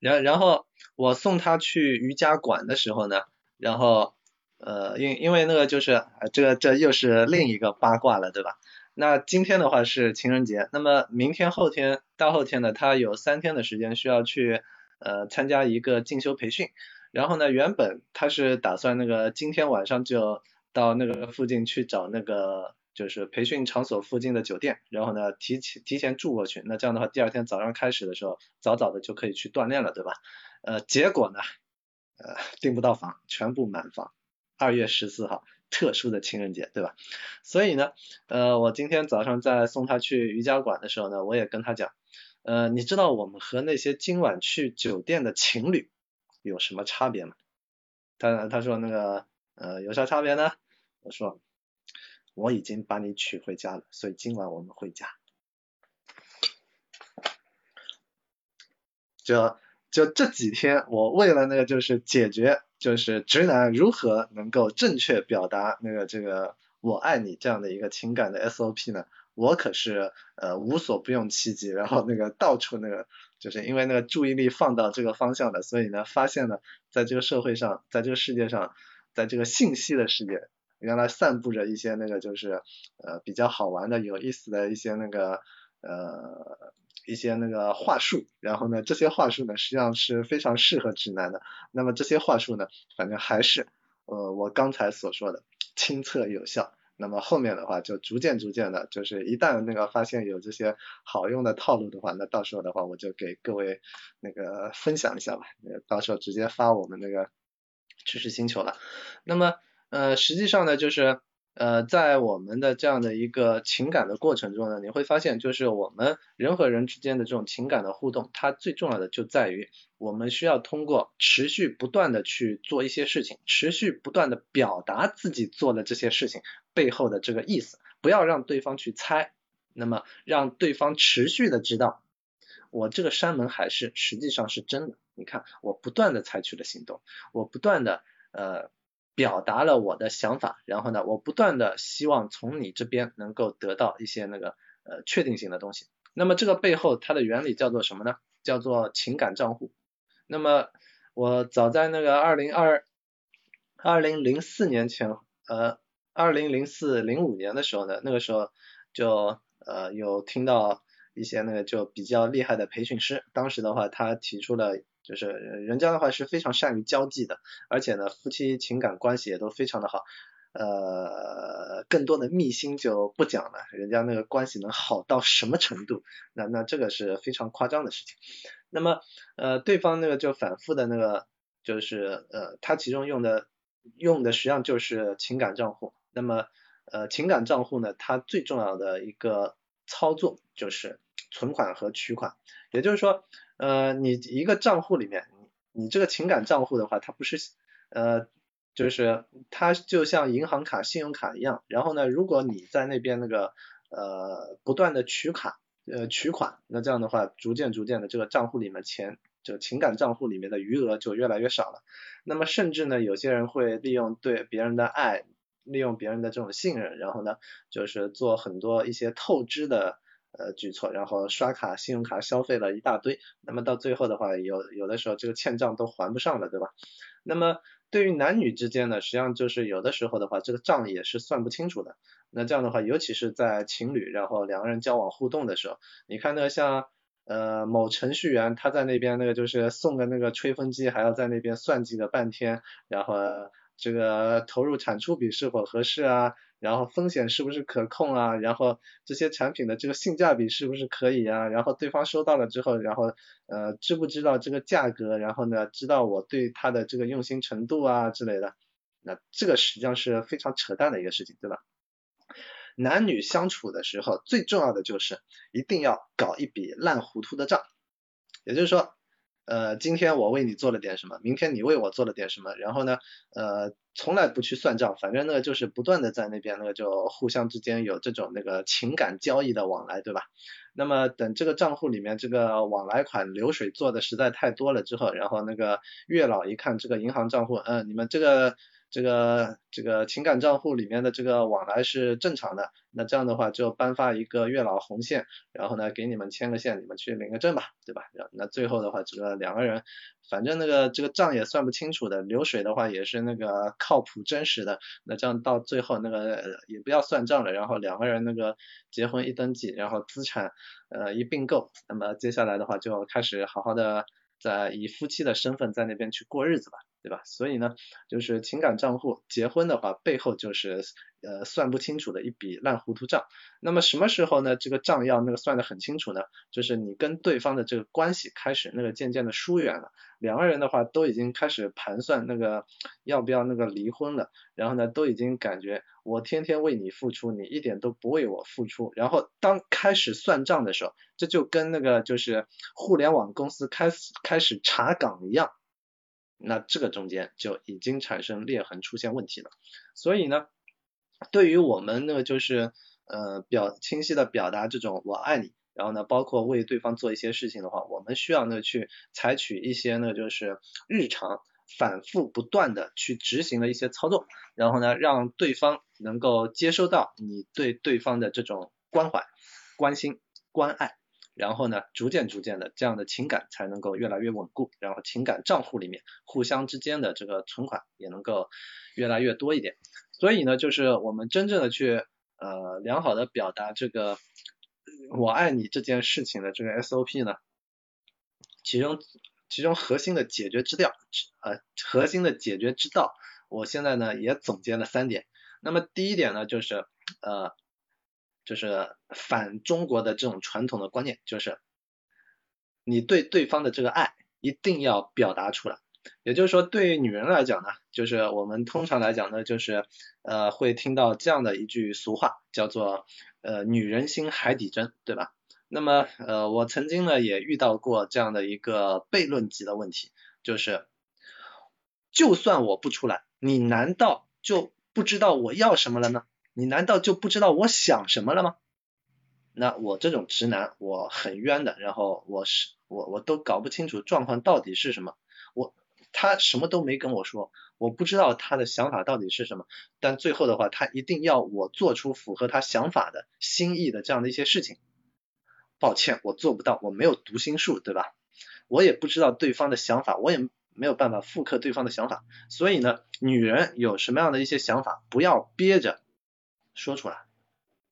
然然后我送他去瑜伽馆的时候呢，然后呃，因因为那个就是这个这又是另一个八卦了，对吧？那今天的话是情人节，那么明天、后天、大后天呢，他有三天的时间需要去呃参加一个进修培训。然后呢，原本他是打算那个今天晚上就到那个附近去找那个就是培训场所附近的酒店，然后呢提前提前住过去。那这样的话，第二天早上开始的时候，早早的就可以去锻炼了，对吧？呃，结果呢，呃订不到房，全部满房。二月十四号。特殊的情人节，对吧？所以呢，呃，我今天早上在送他去瑜伽馆的时候呢，我也跟他讲，呃，你知道我们和那些今晚去酒店的情侣有什么差别吗？他他说那个，呃，有啥差别呢？我说，我已经把你娶回家了，所以今晚我们回家。就就这几天，我为了那个就是解决。就是直男如何能够正确表达那个这个我爱你这样的一个情感的 SOP 呢？我可是呃无所不用其极，然后那个到处那个就是因为那个注意力放到这个方向的，所以呢发现了在这个社会上，在这个世界上，在这个信息的世界，原来散布着一些那个就是呃比较好玩的、有意思的一些那个呃。一些那个话术，然后呢，这些话术呢，实际上是非常适合直男的。那么这些话术呢，反正还是呃我刚才所说的亲测有效。那么后面的话就逐渐逐渐的，就是一旦那个发现有这些好用的套路的话，那到时候的话我就给各位那个分享一下吧，到时候直接发我们那个知识星球了。那么呃实际上呢就是。呃，在我们的这样的一个情感的过程中呢，你会发现，就是我们人和人之间的这种情感的互动，它最重要的就在于，我们需要通过持续不断的去做一些事情，持续不断的表达自己做的这些事情背后的这个意思，不要让对方去猜，那么让对方持续的知道，我这个山盟海誓实际上是真的。你看，我不断的采取了行动，我不断的呃。表达了我的想法，然后呢，我不断的希望从你这边能够得到一些那个呃确定性的东西。那么这个背后它的原理叫做什么呢？叫做情感账户。那么我早在那个二零二二零零四年前，呃，二零零四零五年的时候呢，那个时候就呃有听到一些那个就比较厉害的培训师，当时的话他提出了。就是人家的话是非常善于交际的，而且呢，夫妻情感关系也都非常的好，呃，更多的秘辛就不讲了，人家那个关系能好到什么程度？那那这个是非常夸张的事情。那么呃，对方那个就反复的那个，就是呃，他其中用的用的实际上就是情感账户。那么呃，情感账户呢，它最重要的一个操作就是存款和取款，也就是说。呃，你一个账户里面，你这个情感账户的话，它不是呃，就是它就像银行卡、信用卡一样。然后呢，如果你在那边那个呃不断的取卡呃取款，那这样的话，逐渐逐渐的这个账户里面钱，就情感账户里面的余额就越来越少了。那么甚至呢，有些人会利用对别人的爱，利用别人的这种信任，然后呢，就是做很多一些透支的。呃，举措，然后刷卡、信用卡消费了一大堆，那么到最后的话，有有的时候这个欠账都还不上了，对吧？那么对于男女之间呢，实际上就是有的时候的话，这个账也是算不清楚的。那这样的话，尤其是在情侣，然后两个人交往互动的时候，你看那个像呃某程序员，他在那边那个就是送个那个吹风机，还要在那边算计个半天，然后这个投入产出比是否合适啊？然后风险是不是可控啊？然后这些产品的这个性价比是不是可以啊？然后对方收到了之后，然后呃知不知道这个价格？然后呢知道我对他的这个用心程度啊之类的？那这个实际上是非常扯淡的一个事情，对吧？男女相处的时候，最重要的就是一定要搞一笔烂糊涂的账，也就是说。呃，今天我为你做了点什么，明天你为我做了点什么，然后呢，呃，从来不去算账，反正呢就是不断的在那边呢就互相之间有这种那个情感交易的往来，对吧？那么等这个账户里面这个往来款流水做的实在太多了之后，然后那个月老一看这个银行账户，嗯，你们这个。这个这个情感账户里面的这个往来是正常的，那这样的话就颁发一个月老红线，然后呢给你们牵个线，你们去领个证吧，对吧？那最后的话，这个两个人反正那个这个账也算不清楚的，流水的话也是那个靠谱真实的，那这样到最后那个也不要算账了，然后两个人那个结婚一登记，然后资产呃一并购，那么接下来的话就开始好好的在以夫妻的身份在那边去过日子吧。对吧？所以呢，就是情感账户结婚的话，背后就是呃算不清楚的一笔烂糊涂账。那么什么时候呢？这个账要那个算得很清楚呢？就是你跟对方的这个关系开始那个渐渐的疏远了，两个人的话都已经开始盘算那个要不要那个离婚了，然后呢都已经感觉我天天为你付出，你一点都不为我付出。然后当开始算账的时候，这就跟那个就是互联网公司开始开始查岗一样。那这个中间就已经产生裂痕，出现问题了。所以呢，对于我们呢，就是呃表清晰的表达这种我爱你，然后呢，包括为对方做一些事情的话，我们需要呢去采取一些呢就是日常反复不断的去执行的一些操作，然后呢让对方能够接收到你对对方的这种关怀、关心、关爱。然后呢，逐渐逐渐的，这样的情感才能够越来越稳固，然后情感账户里面互相之间的这个存款也能够越来越多一点。所以呢，就是我们真正的去呃良好的表达这个我爱你这件事情的这个 SOP 呢，其中其中核心的解决之道呃核心的解决之道，我现在呢也总结了三点。那么第一点呢，就是呃，就是反中国的这种传统的观念，就是你对对方的这个爱一定要表达出来。也就是说，对于女人来讲呢，就是我们通常来讲呢，就是呃会听到这样的一句俗话，叫做呃女人心海底针，对吧？那么呃我曾经呢也遇到过这样的一个悖论级的问题，就是就算我不出来，你难道就不知道我要什么了呢？你难道就不知道我想什么了吗？那我这种直男，我很冤的，然后我是我我都搞不清楚状况到底是什么，我他什么都没跟我说，我不知道他的想法到底是什么，但最后的话，他一定要我做出符合他想法的心意的这样的一些事情。抱歉，我做不到，我没有读心术，对吧？我也不知道对方的想法，我也。没有办法复刻对方的想法，所以呢，女人有什么样的一些想法，不要憋着说出来，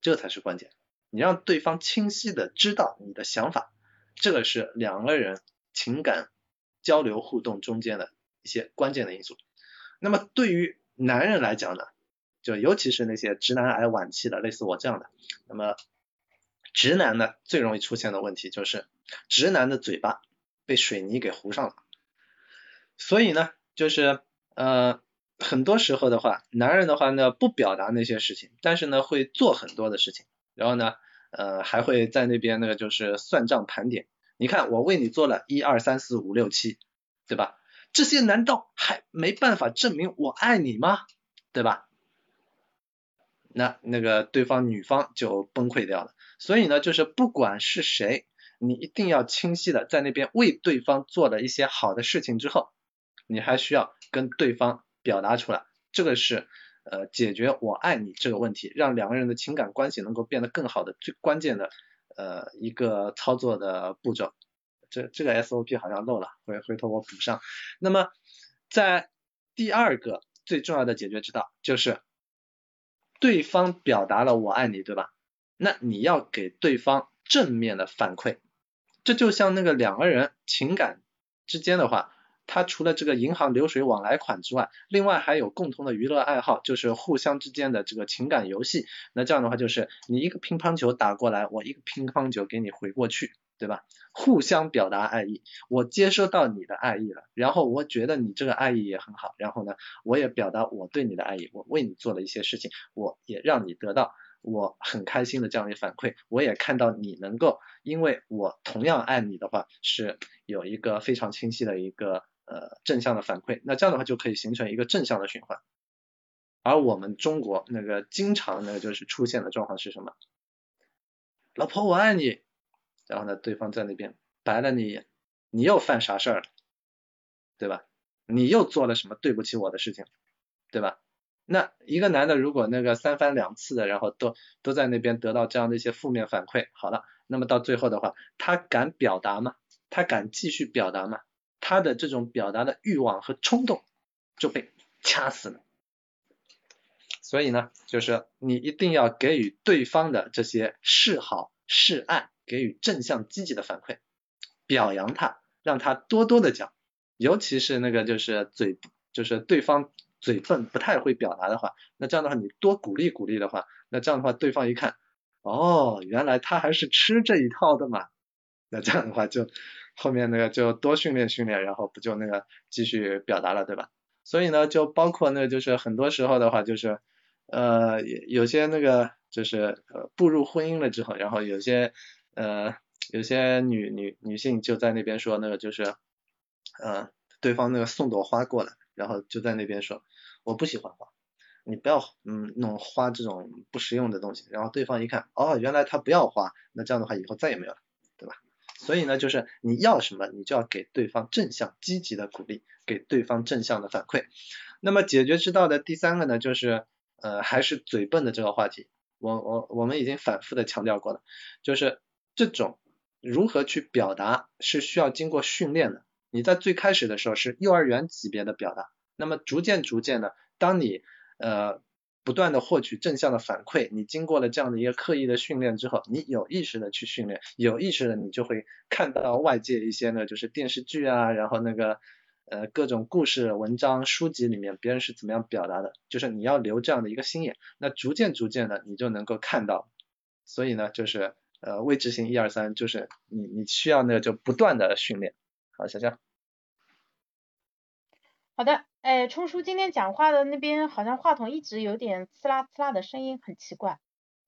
这才是关键。你让对方清晰的知道你的想法，这个是两个人情感交流互动中间的一些关键的因素。那么对于男人来讲呢，就尤其是那些直男癌晚期的，类似我这样的，那么直男呢最容易出现的问题就是直男的嘴巴被水泥给糊上了。所以呢，就是呃，很多时候的话，男人的话呢，不表达那些事情，但是呢，会做很多的事情，然后呢，呃，还会在那边那个就是算账盘点。你看，我为你做了一二三四五六七，对吧？这些难道还没办法证明我爱你吗？对吧？那那个对方女方就崩溃掉了。所以呢，就是不管是谁，你一定要清晰的在那边为对方做了一些好的事情之后。你还需要跟对方表达出来，这个是呃解决我爱你这个问题，让两个人的情感关系能够变得更好的最关键的呃一个操作的步骤。这这个 SOP 好像漏了，回回头我补上。那么在第二个最重要的解决之道就是对方表达了我爱你，对吧？那你要给对方正面的反馈，这就像那个两个人情感之间的话。他除了这个银行流水往来款之外，另外还有共同的娱乐爱好，就是互相之间的这个情感游戏。那这样的话，就是你一个乒乓球打过来，我一个乒乓球给你回过去，对吧？互相表达爱意，我接收到你的爱意了，然后我觉得你这个爱意也很好，然后呢，我也表达我对你的爱意，我为你做了一些事情，我也让你得到我很开心的这样一反馈，我也看到你能够，因为我同样爱你的话，是有一个非常清晰的一个。呃，正向的反馈，那这样的话就可以形成一个正向的循环。而我们中国那个经常呢就是出现的状况是什么？老婆我爱你，然后呢对方在那边白了你一眼，你又犯啥事儿了，对吧？你又做了什么对不起我的事情，对吧？那一个男的如果那个三番两次的，然后都都在那边得到这样的一些负面反馈，好了，那么到最后的话，他敢表达吗？他敢继续表达吗？他的这种表达的欲望和冲动就被掐死了。所以呢，就是你一定要给予对方的这些示好示爱，给予正向积极的反馈，表扬他，让他多多的讲。尤其是那个就是嘴，就是对方嘴笨不太会表达的话，那这样的话你多鼓励鼓励的话，那这样的话对方一看，哦，原来他还是吃这一套的嘛，那这样的话就。后面那个就多训练训练，然后不就那个继续表达了，对吧？所以呢，就包括那个就是很多时候的话，就是呃有些那个就是呃步入婚姻了之后，然后有些呃有些女女女性就在那边说那个就是呃对方那个送朵花过来，然后就在那边说我不喜欢花，你不要嗯弄花这种不实用的东西。然后对方一看哦原来他不要花，那这样的话以后再也没有了。所以呢，就是你要什么，你就要给对方正向积极的鼓励，给对方正向的反馈。那么解决之道的第三个呢，就是呃还是嘴笨的这个话题。我我我们已经反复的强调过了，就是这种如何去表达是需要经过训练的。你在最开始的时候是幼儿园级别的表达，那么逐渐逐渐的，当你呃。不断的获取正向的反馈，你经过了这样的一个刻意的训练之后，你有意识的去训练，有意识的你就会看到外界一些呢，就是电视剧啊，然后那个呃各种故事、文章、书籍里面别人是怎么样表达的，就是你要留这样的一个心眼，那逐渐逐渐的你就能够看到，所以呢就是呃未执行一二三，就是你你需要那个就不断的训练。好，小江。好的，哎，冲叔今天讲话的那边好像话筒一直有点呲啦呲啦的声音，很奇怪。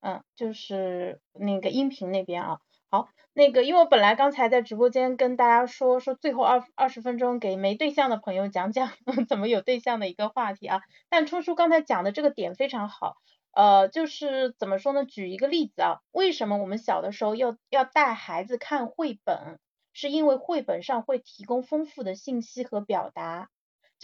嗯，就是那个音频那边啊。好，那个因为我本来刚才在直播间跟大家说说最后二二十分钟给没对象的朋友讲讲 [laughs] 怎么有对象的一个话题啊。但冲叔刚才讲的这个点非常好，呃，就是怎么说呢？举一个例子啊，为什么我们小的时候要要带孩子看绘本？是因为绘本上会提供丰富的信息和表达。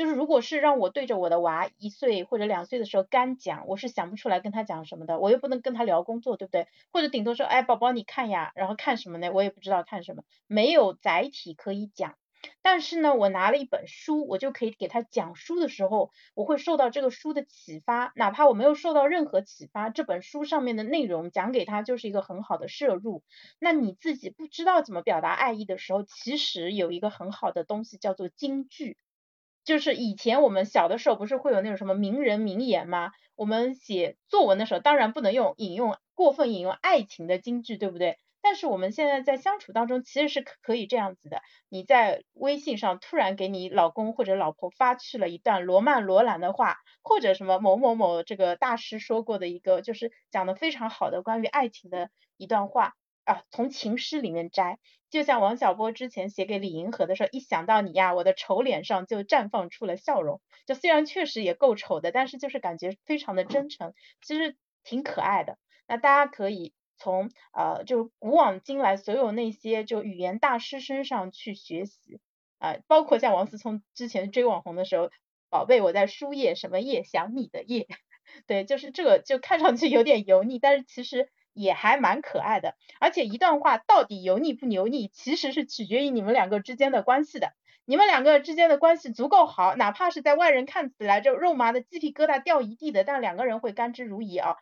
就是如果是让我对着我的娃一岁或者两岁的时候干讲，我是想不出来跟他讲什么的，我又不能跟他聊工作，对不对？或者顶多说，哎，宝宝你看呀，然后看什么呢？我也不知道看什么，没有载体可以讲。但是呢，我拿了一本书，我就可以给他讲书的时候，我会受到这个书的启发，哪怕我没有受到任何启发，这本书上面的内容讲给他就是一个很好的摄入。那你自己不知道怎么表达爱意的时候，其实有一个很好的东西叫做京剧。就是以前我们小的时候不是会有那种什么名人名言吗？我们写作文的时候当然不能用引用过分引用爱情的金句，对不对？但是我们现在在相处当中其实是可以这样子的，你在微信上突然给你老公或者老婆发去了一段罗曼罗兰的话，或者什么某某某这个大师说过的一个就是讲的非常好的关于爱情的一段话。啊，从情诗里面摘，就像王小波之前写给李银河的时候，一想到你呀，我的丑脸上就绽放出了笑容。就虽然确实也够丑的，但是就是感觉非常的真诚，其实挺可爱的。那大家可以从呃，就古往今来所有那些就语言大师身上去学习啊，包括像王思聪之前追网红的时候，宝贝我在输液什么液，想你的液，[laughs] 对，就是这个就看上去有点油腻，但是其实。也还蛮可爱的，而且一段话到底油腻不油腻，其实是取决于你们两个之间的关系的。你们两个之间的关系足够好，哪怕是在外人看起来就肉麻的鸡皮疙瘩掉一地的，但两个人会甘之如饴啊。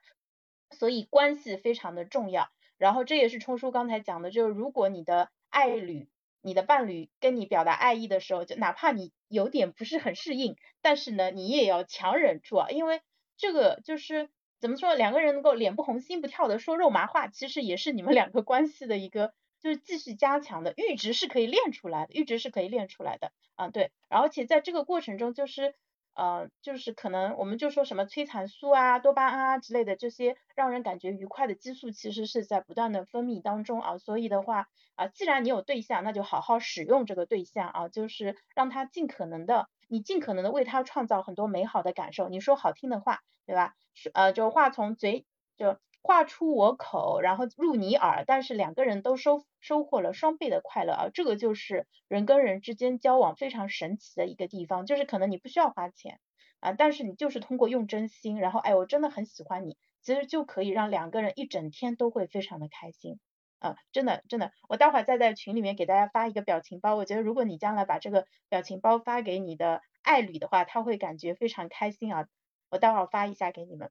所以关系非常的重要。然后这也是冲叔刚才讲的，就是如果你的爱侣、你的伴侣跟你表达爱意的时候，就哪怕你有点不是很适应，但是呢，你也要强忍住啊，因为这个就是。怎么说？两个人能够脸不红心不跳的说肉麻话，其实也是你们两个关系的一个，就是继续加强的。阈值是可以练出来的，阈值是可以练出来的啊。对，而且在这个过程中，就是呃，就是可能我们就说什么催产素啊、多巴胺啊之类的这些让人感觉愉快的激素，其实是在不断的分泌当中啊。所以的话啊，既然你有对象，那就好好使用这个对象啊，就是让他尽可能的，你尽可能的为他创造很多美好的感受。你说好听的话，对吧？呃，就话从嘴，就话出我口，然后入你耳，但是两个人都收收获了双倍的快乐啊，这个就是人跟人之间交往非常神奇的一个地方，就是可能你不需要花钱啊，但是你就是通过用真心，然后哎，我真的很喜欢你，其实就可以让两个人一整天都会非常的开心啊，真的真的，我待会儿再在群里面给大家发一个表情包，我觉得如果你将来把这个表情包发给你的爱侣的话，他会感觉非常开心啊。我待会儿发一下给你们，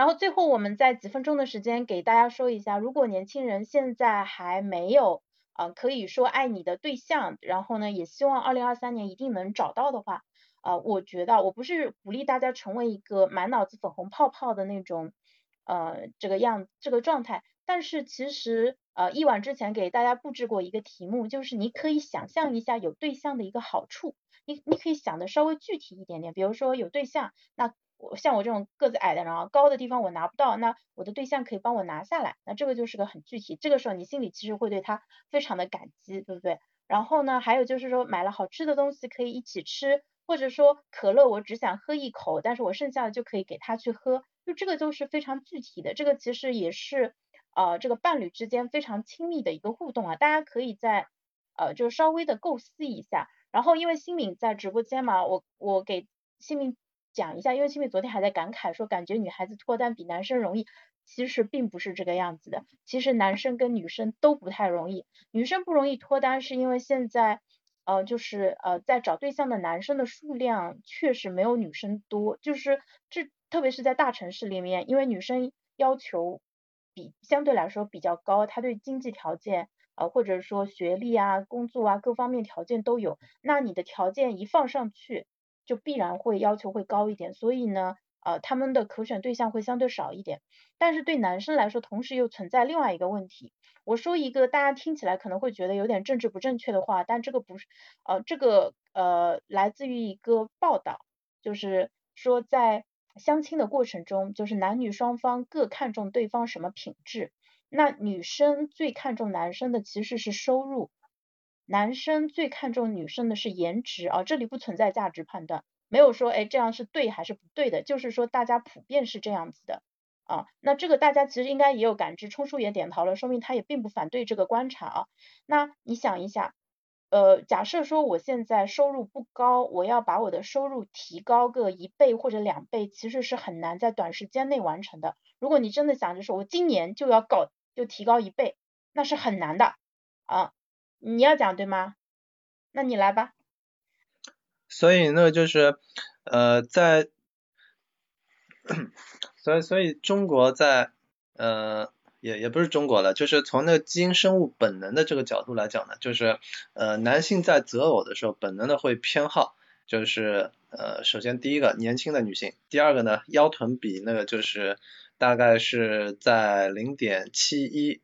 然后最后我们在几分钟的时间给大家说一下，如果年轻人现在还没有呃可以说爱你的对象，然后呢也希望二零二三年一定能找到的话，呃我觉得我不是鼓励大家成为一个满脑子粉红泡泡的那种呃这个样这个状态，但是其实呃一晚之前给大家布置过一个题目，就是你可以想象一下有对象的一个好处。你你可以想的稍微具体一点点，比如说有对象，那我像我这种个子矮的，然后高的地方我拿不到，那我的对象可以帮我拿下来，那这个就是个很具体，这个时候你心里其实会对他非常的感激，对不对？然后呢，还有就是说买了好吃的东西可以一起吃，或者说可乐我只想喝一口，但是我剩下的就可以给他去喝，就这个都是非常具体的，这个其实也是呃这个伴侣之间非常亲密的一个互动啊，大家可以在呃就稍微的构思一下。然后因为新敏在直播间嘛，我我给新敏讲一下，因为新敏昨天还在感慨说，感觉女孩子脱单比男生容易，其实并不是这个样子的，其实男生跟女生都不太容易，女生不容易脱单是因为现在呃就是呃在找对象的男生的数量确实没有女生多，就是这特别是在大城市里面，因为女生要求比相对来说比较高，她对经济条件。呃，或者说学历啊、工作啊各方面条件都有，那你的条件一放上去，就必然会要求会高一点，所以呢，呃，他们的可选对象会相对少一点。但是对男生来说，同时又存在另外一个问题。我说一个大家听起来可能会觉得有点政治不正确的话，但这个不是，呃，这个呃来自于一个报道，就是说在相亲的过程中，就是男女双方各看重对方什么品质。那女生最看重男生的其实是收入，男生最看重女生的是颜值啊，这里不存在价值判断，没有说哎这样是对还是不对的，就是说大家普遍是这样子的啊。那这个大家其实应该也有感知，冲叔也点头了，说明他也并不反对这个观察啊。那你想一下，呃，假设说我现在收入不高，我要把我的收入提高个一倍或者两倍，其实是很难在短时间内完成的。如果你真的想着说我今年就要搞。就提高一倍，那是很难的啊！你要讲对吗？那你来吧。所以那就是呃，在，所以所以中国在呃也也不是中国了，就是从那个基因生物本能的这个角度来讲呢，就是呃男性在择偶的时候本能的会偏好，就是呃首先第一个年轻的女性，第二个呢腰臀比那个就是。大概是在零点七一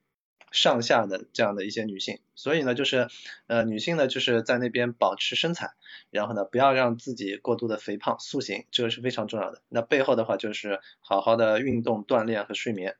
上下的这样的一些女性，所以呢，就是呃女性呢就是在那边保持身材，然后呢不要让自己过度的肥胖塑形，这个是非常重要的。那背后的话就是好好的运动锻炼和睡眠，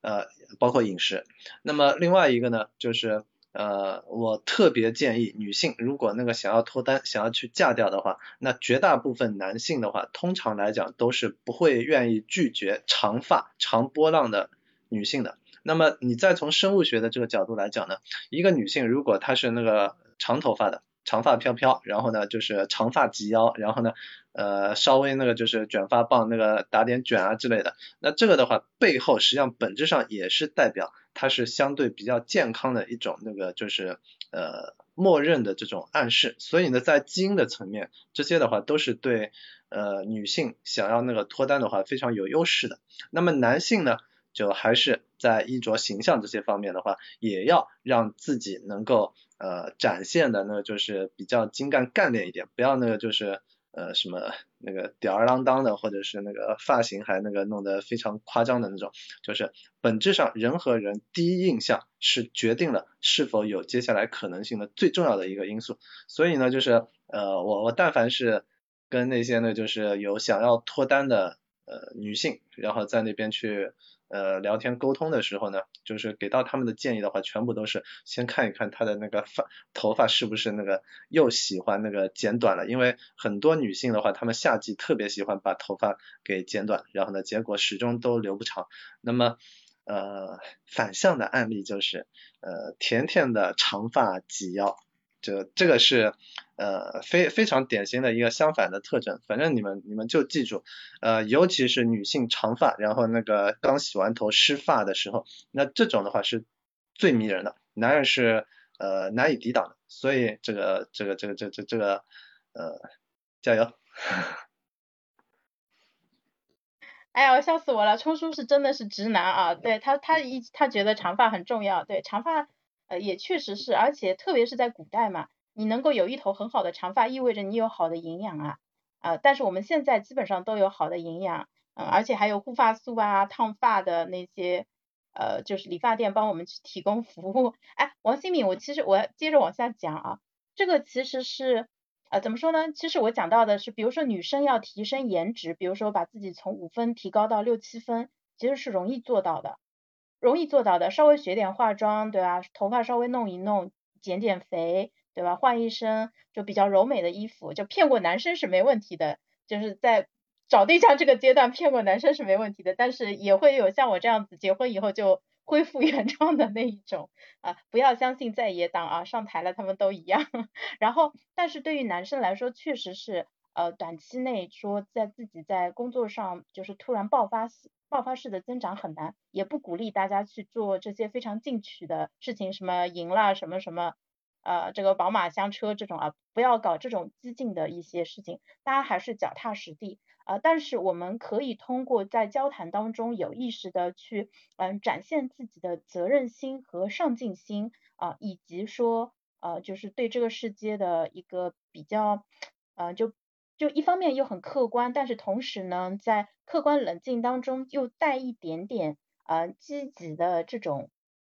呃包括饮食。那么另外一个呢就是。呃，我特别建议女性，如果那个想要脱单、想要去嫁掉的话，那绝大部分男性的话，通常来讲都是不会愿意拒绝长发、长波浪的女性的。那么你再从生物学的这个角度来讲呢，一个女性如果她是那个长头发的。长发飘飘，然后呢就是长发及腰，然后呢呃稍微那个就是卷发棒那个打点卷啊之类的，那这个的话背后实际上本质上也是代表它是相对比较健康的一种那个就是呃默认的这种暗示，所以呢在基因的层面这些的话都是对呃女性想要那个脱单的话非常有优势的，那么男性呢就还是在衣着形象这些方面的话也要让自己能够。呃，展现的那个就是比较精干干练一点，不要那个就是呃什么那个吊儿郎当的，或者是那个发型还那个弄得非常夸张的那种，就是本质上人和人第一印象是决定了是否有接下来可能性的最重要的一个因素。所以呢，就是呃我我但凡是跟那些呢就是有想要脱单的呃女性，然后在那边去。呃，聊天沟通的时候呢，就是给到他们的建议的话，全部都是先看一看他的那个发头发是不是那个又喜欢那个剪短了，因为很多女性的话，她们夏季特别喜欢把头发给剪短，然后呢，结果始终都留不长。那么呃，反向的案例就是呃，甜甜的长发及腰。这这个是呃非非常典型的一个相反的特征，反正你们你们就记住，呃尤其是女性长发，然后那个刚洗完头湿发的时候，那这种的话是最迷人的，男人是呃难以抵挡的，所以这个这个这个这这这个呃加油！哎呀，我笑死我了，冲叔是真的是直男啊，对他他一他觉得长发很重要，对长发。呃，也确实是，而且特别是在古代嘛，你能够有一头很好的长发，意味着你有好的营养啊，啊，但是我们现在基本上都有好的营养，嗯，而且还有护发素啊、烫发的那些，呃，就是理发店帮我们去提供服务。哎，王新敏，我其实我接着往下讲啊，这个其实是，呃，怎么说呢？其实我讲到的是，比如说女生要提升颜值，比如说把自己从五分提高到六七分，其实是容易做到的。容易做到的，稍微学点化妆，对吧？头发稍微弄一弄，减减肥，对吧？换一身就比较柔美的衣服，就骗过男生是没问题的。就是在找对象这个阶段骗过男生是没问题的，但是也会有像我这样子结婚以后就恢复 [laughs] 原状的那一种啊！不要相信在野党啊，上台了他们都一样。[laughs] 然后，但是对于男生来说，确实是呃短期内说在自己在工作上就是突然爆发。爆发式的增长很难，也不鼓励大家去做这些非常进取的事情，什么赢了什么什么，呃这个宝马香车这种啊，不要搞这种激进的一些事情，大家还是脚踏实地啊。但是我们可以通过在交谈当中有意识的去嗯展现自己的责任心和上进心啊，以及说呃就是对这个世界的一个比较呃就。就一方面又很客观，但是同时呢，在客观冷静当中又带一点点呃积极的这种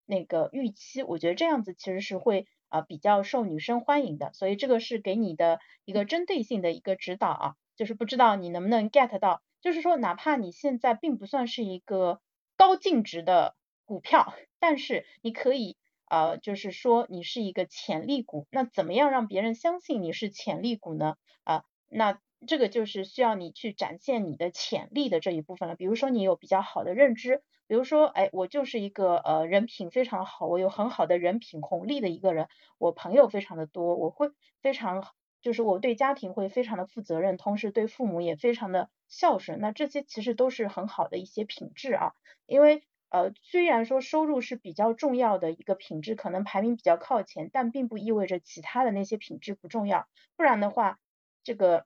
那个预期，我觉得这样子其实是会呃比较受女生欢迎的，所以这个是给你的一个针对性的一个指导啊，就是不知道你能不能 get 到，就是说哪怕你现在并不算是一个高净值的股票，但是你可以呃就是说你是一个潜力股，那怎么样让别人相信你是潜力股呢？啊？那这个就是需要你去展现你的潜力的这一部分了。比如说你有比较好的认知，比如说，哎，我就是一个呃人品非常好，我有很好的人品红利的一个人，我朋友非常的多，我会非常就是我对家庭会非常的负责任，同时对父母也非常的孝顺。那这些其实都是很好的一些品质啊。因为呃虽然说收入是比较重要的一个品质，可能排名比较靠前，但并不意味着其他的那些品质不重要。不然的话。这个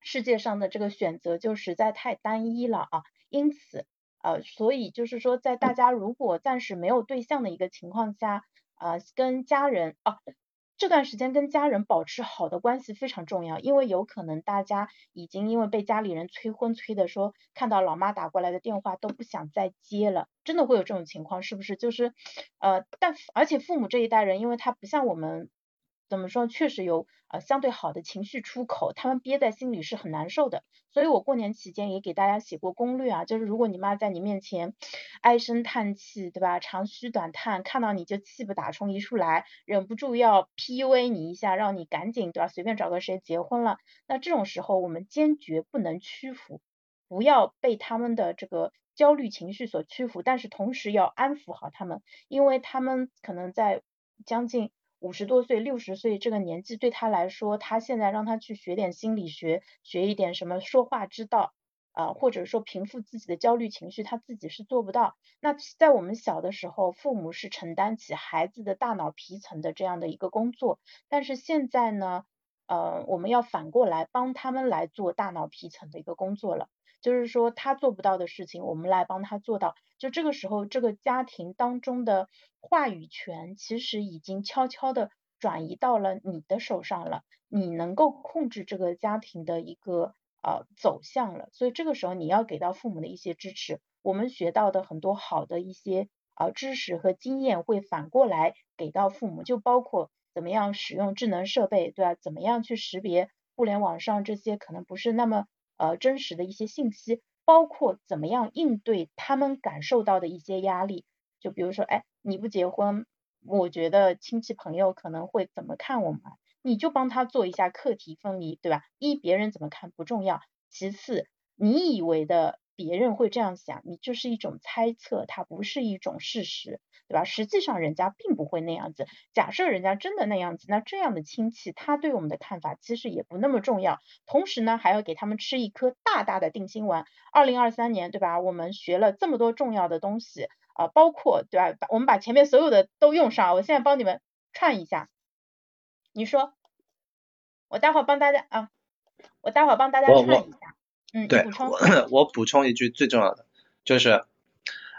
世界上的这个选择就实在太单一了啊，因此呃，所以就是说，在大家如果暂时没有对象的一个情况下，呃，跟家人啊这段时间跟家人保持好的关系非常重要，因为有可能大家已经因为被家里人催婚催的说，看到老妈打过来的电话都不想再接了，真的会有这种情况，是不是？就是呃，但而且父母这一代人，因为他不像我们。怎么说？确实有呃相对好的情绪出口，他们憋在心里是很难受的。所以我过年期间也给大家写过攻略啊，就是如果你妈在你面前唉声叹气，对吧？长吁短叹，看到你就气不打从一处来，忍不住要 PUA 你一下，让你赶紧对吧？随便找个谁结婚了。那这种时候我们坚决不能屈服，不要被他们的这个焦虑情绪所屈服，但是同时要安抚好他们，因为他们可能在将近。五十多岁、六十岁这个年纪对他来说，他现在让他去学点心理学，学一点什么说话之道啊，或者说平复自己的焦虑情绪，他自己是做不到。那在我们小的时候，父母是承担起孩子的大脑皮层的这样的一个工作，但是现在呢，呃，我们要反过来帮他们来做大脑皮层的一个工作了。就是说他做不到的事情，我们来帮他做到。就这个时候，这个家庭当中的话语权其实已经悄悄的转移到了你的手上了，你能够控制这个家庭的一个呃走向了。所以这个时候你要给到父母的一些支持，我们学到的很多好的一些呃知识和经验会反过来给到父母，就包括怎么样使用智能设备，对吧？怎么样去识别互联网上这些可能不是那么。呃，真实的一些信息，包括怎么样应对他们感受到的一些压力，就比如说，哎，你不结婚，我觉得亲戚朋友可能会怎么看我们，你就帮他做一下课题分离，对吧？一别人怎么看不重要，其次你以为的。别人会这样想，你这是一种猜测，它不是一种事实，对吧？实际上人家并不会那样子。假设人家真的那样子，那这样的亲戚他对我们的看法其实也不那么重要。同时呢，还要给他们吃一颗大大的定心丸。二零二三年，对吧？我们学了这么多重要的东西啊，包括对吧？我们把前面所有的都用上。我现在帮你们串一下，你说，我待会儿帮大家啊，我待会儿帮大家串一下。嗯，对，我补充一句最重要的，就是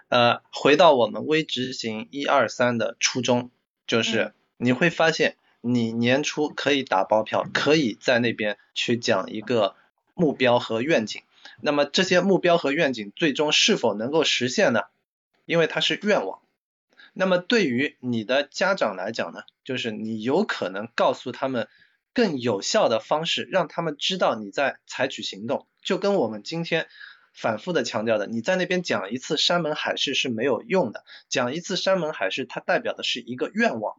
呃，回到我们微执行一二三的初衷，就是你会发现，你年初可以打包票，可以在那边去讲一个目标和愿景，那么这些目标和愿景最终是否能够实现呢？因为它是愿望。那么对于你的家长来讲呢，就是你有可能告诉他们。更有效的方式，让他们知道你在采取行动，就跟我们今天反复的强调的，你在那边讲一次山盟海誓是没有用的，讲一次山盟海誓，它代表的是一个愿望，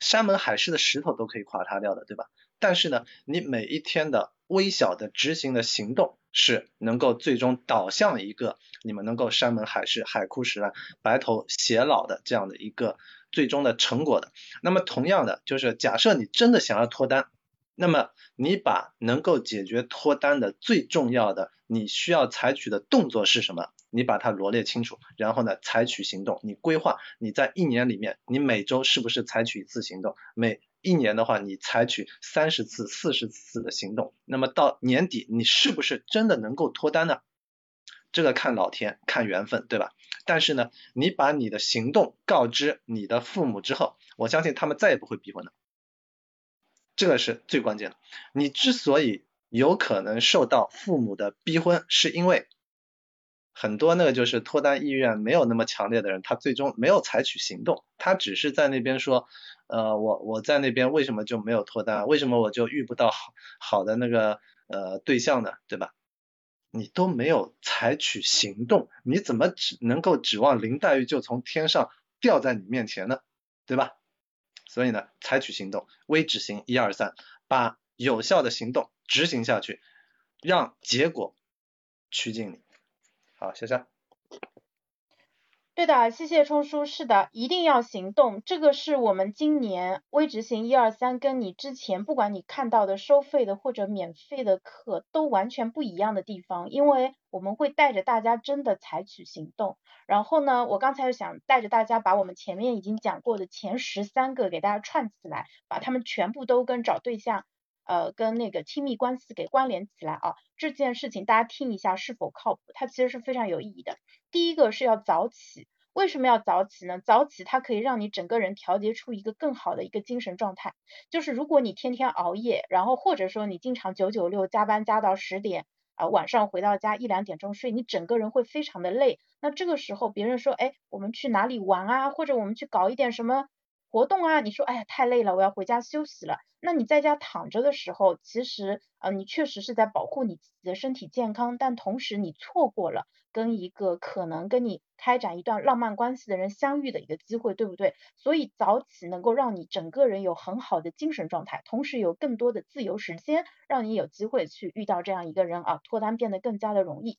山盟海誓的石头都可以垮塌掉的，对吧？但是呢，你每一天的微小的执行的行动，是能够最终导向一个你们能够山盟海誓、海枯石烂、白头偕老的这样的一个最终的成果的。那么同样的，就是假设你真的想要脱单。那么你把能够解决脱单的最重要的你需要采取的动作是什么？你把它罗列清楚，然后呢采取行动。你规划你在一年里面，你每周是不是采取一次行动？每一年的话，你采取三十次、四十次的行动，那么到年底你是不是真的能够脱单呢？这个看老天，看缘分，对吧？但是呢，你把你的行动告知你的父母之后，我相信他们再也不会逼婚了。这个是最关键的。你之所以有可能受到父母的逼婚，是因为很多那个就是脱单意愿没有那么强烈的人，他最终没有采取行动，他只是在那边说，呃，我我在那边为什么就没有脱单？为什么我就遇不到好好的那个呃对象呢？对吧？你都没有采取行动，你怎么只能够指望林黛玉就从天上掉在你面前呢？对吧？所以呢，采取行动，微执行一二三，把有效的行动执行下去，让结果趋近你。好，谢谢。对的，谢谢冲叔。是的，一定要行动。这个是我们今年微执行一二三，跟你之前不管你看到的收费的或者免费的课都完全不一样的地方，因为我们会带着大家真的采取行动。然后呢，我刚才想带着大家把我们前面已经讲过的前十三个给大家串起来，把他们全部都跟找对象，呃，跟那个亲密关系给关联起来啊。这件事情大家听一下是否靠谱？它其实是非常有意义的。第一个是要早起，为什么要早起呢？早起它可以让你整个人调节出一个更好的一个精神状态。就是如果你天天熬夜，然后或者说你经常九九六加班加到十点，啊晚上回到家一两点钟睡，你整个人会非常的累。那这个时候别人说，哎，我们去哪里玩啊？或者我们去搞一点什么活动啊？你说，哎呀太累了，我要回家休息了。那你在家躺着的时候，其实呃你确实是在保护你自己的身体健康，但同时你错过了。跟一个可能跟你开展一段浪漫关系的人相遇的一个机会，对不对？所以早起能够让你整个人有很好的精神状态，同时有更多的自由时间，让你有机会去遇到这样一个人啊，脱单变得更加的容易。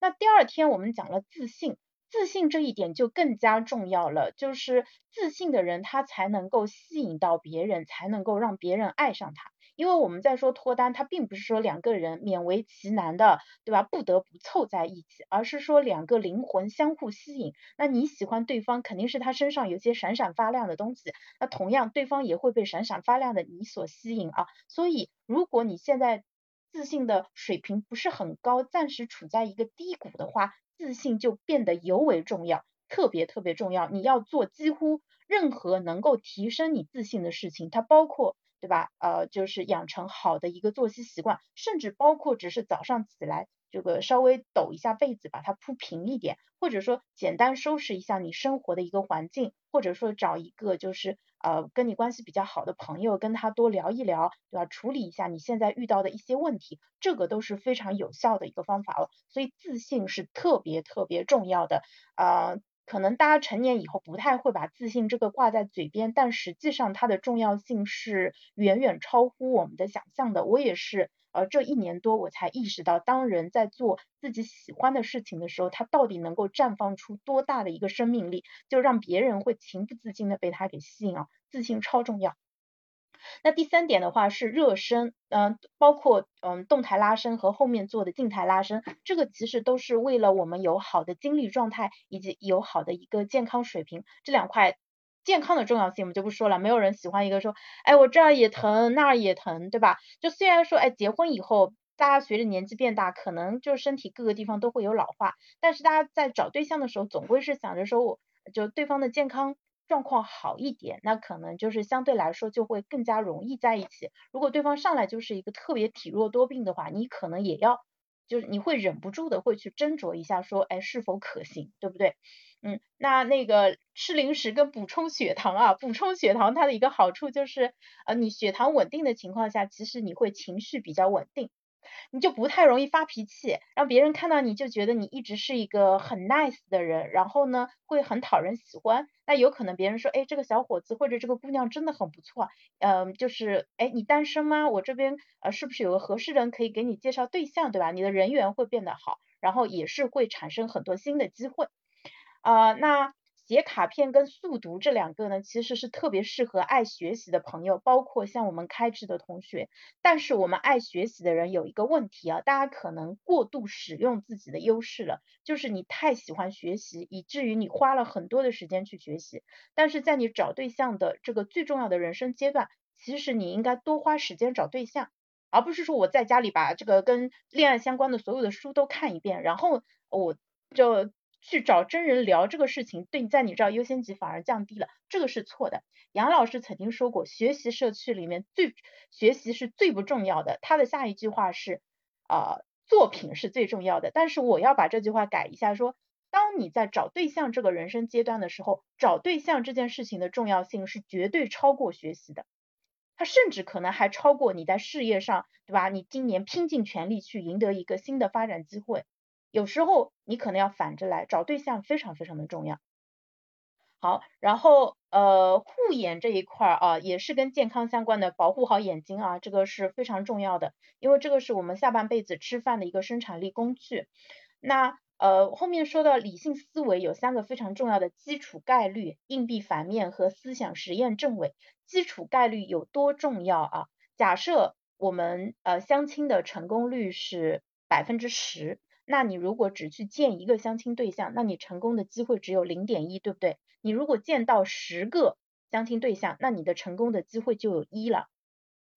那第二天我们讲了自信，自信这一点就更加重要了，就是自信的人他才能够吸引到别人，才能够让别人爱上他。因为我们在说脱单，它并不是说两个人勉为其难的，对吧？不得不凑在一起，而是说两个灵魂相互吸引。那你喜欢对方，肯定是他身上有些闪闪发亮的东西，那同样对方也会被闪闪发亮的你所吸引啊。所以，如果你现在自信的水平不是很高，暂时处在一个低谷的话，自信就变得尤为重要，特别特别重要。你要做几乎任何能够提升你自信的事情，它包括。对吧？呃，就是养成好的一个作息习惯，甚至包括只是早上起来这个稍微抖一下被子，把它铺平一点，或者说简单收拾一下你生活的一个环境，或者说找一个就是呃跟你关系比较好的朋友，跟他多聊一聊，对吧？处理一下你现在遇到的一些问题，这个都是非常有效的一个方法了。所以自信是特别特别重要的啊。可能大家成年以后不太会把自信这个挂在嘴边，但实际上它的重要性是远远超乎我们的想象的。我也是，而，这一年多我才意识到，当人在做自己喜欢的事情的时候，他到底能够绽放出多大的一个生命力，就让别人会情不自禁的被他给吸引啊！自信超重要。那第三点的话是热身，嗯，包括嗯动态拉伸和后面做的静态拉伸，这个其实都是为了我们有好的精力状态以及有好的一个健康水平。这两块健康的重要性我们就不说了，没有人喜欢一个说，哎我这儿也疼那儿也疼，对吧？就虽然说哎结婚以后大家随着年纪变大，可能就身体各个地方都会有老化，但是大家在找对象的时候总归是想着说我就对方的健康。状况好一点，那可能就是相对来说就会更加容易在一起。如果对方上来就是一个特别体弱多病的话，你可能也要，就是你会忍不住的会去斟酌一下，说，哎，是否可行，对不对？嗯，那那个吃零食跟补充血糖啊，补充血糖它的一个好处就是，呃，你血糖稳定的情况下，其实你会情绪比较稳定。你就不太容易发脾气，让别人看到你就觉得你一直是一个很 nice 的人，然后呢会很讨人喜欢。那有可能别人说，哎，这个小伙子或者这个姑娘真的很不错，嗯，就是哎你单身吗？我这边呃是不是有个合适人可以给你介绍对象，对吧？你的人缘会变得好，然后也是会产生很多新的机会。啊，那。写卡片跟速读这两个呢，其实是特别适合爱学习的朋友，包括像我们开智的同学。但是我们爱学习的人有一个问题啊，大家可能过度使用自己的优势了，就是你太喜欢学习，以至于你花了很多的时间去学习。但是在你找对象的这个最重要的人生阶段，其实你应该多花时间找对象，而不是说我在家里把这个跟恋爱相关的所有的书都看一遍，然后我就去找真人聊这个事情，对你在你这儿优先级反而降低了，这个是错的。杨老师曾经说过，学习社区里面最学习是最不重要的，他的下一句话是啊，作品是最重要的。但是我要把这句话改一下，说当你在找对象这个人生阶段的时候，找对象这件事情的重要性是绝对超过学习的，它甚至可能还超过你在事业上，对吧？你今年拼尽全力去赢得一个新的发展机会。有时候你可能要反着来找对象，非常非常的重要。好，然后呃护眼这一块啊，也是跟健康相关的，保护好眼睛啊，这个是非常重要的，因为这个是我们下半辈子吃饭的一个生产力工具。那呃后面说到理性思维有三个非常重要的基础概率、硬币反面和思想实验证伪。基础概率有多重要啊？假设我们呃相亲的成功率是百分之十。那你如果只去见一个相亲对象，那你成功的机会只有零点一，对不对？你如果见到十个相亲对象，那你的成功的机会就有一了。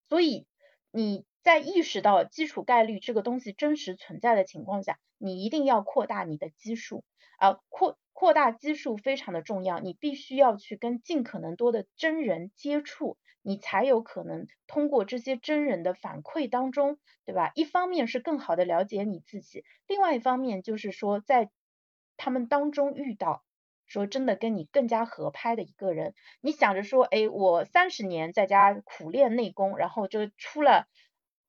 所以你在意识到基础概率这个东西真实存在的情况下，你一定要扩大你的基数啊，扩扩大基数非常的重要，你必须要去跟尽可能多的真人接触。你才有可能通过这些真人的反馈当中，对吧？一方面是更好的了解你自己，另外一方面就是说在他们当中遇到说真的跟你更加合拍的一个人，你想着说，哎，我三十年在家苦练内功，然后就出了。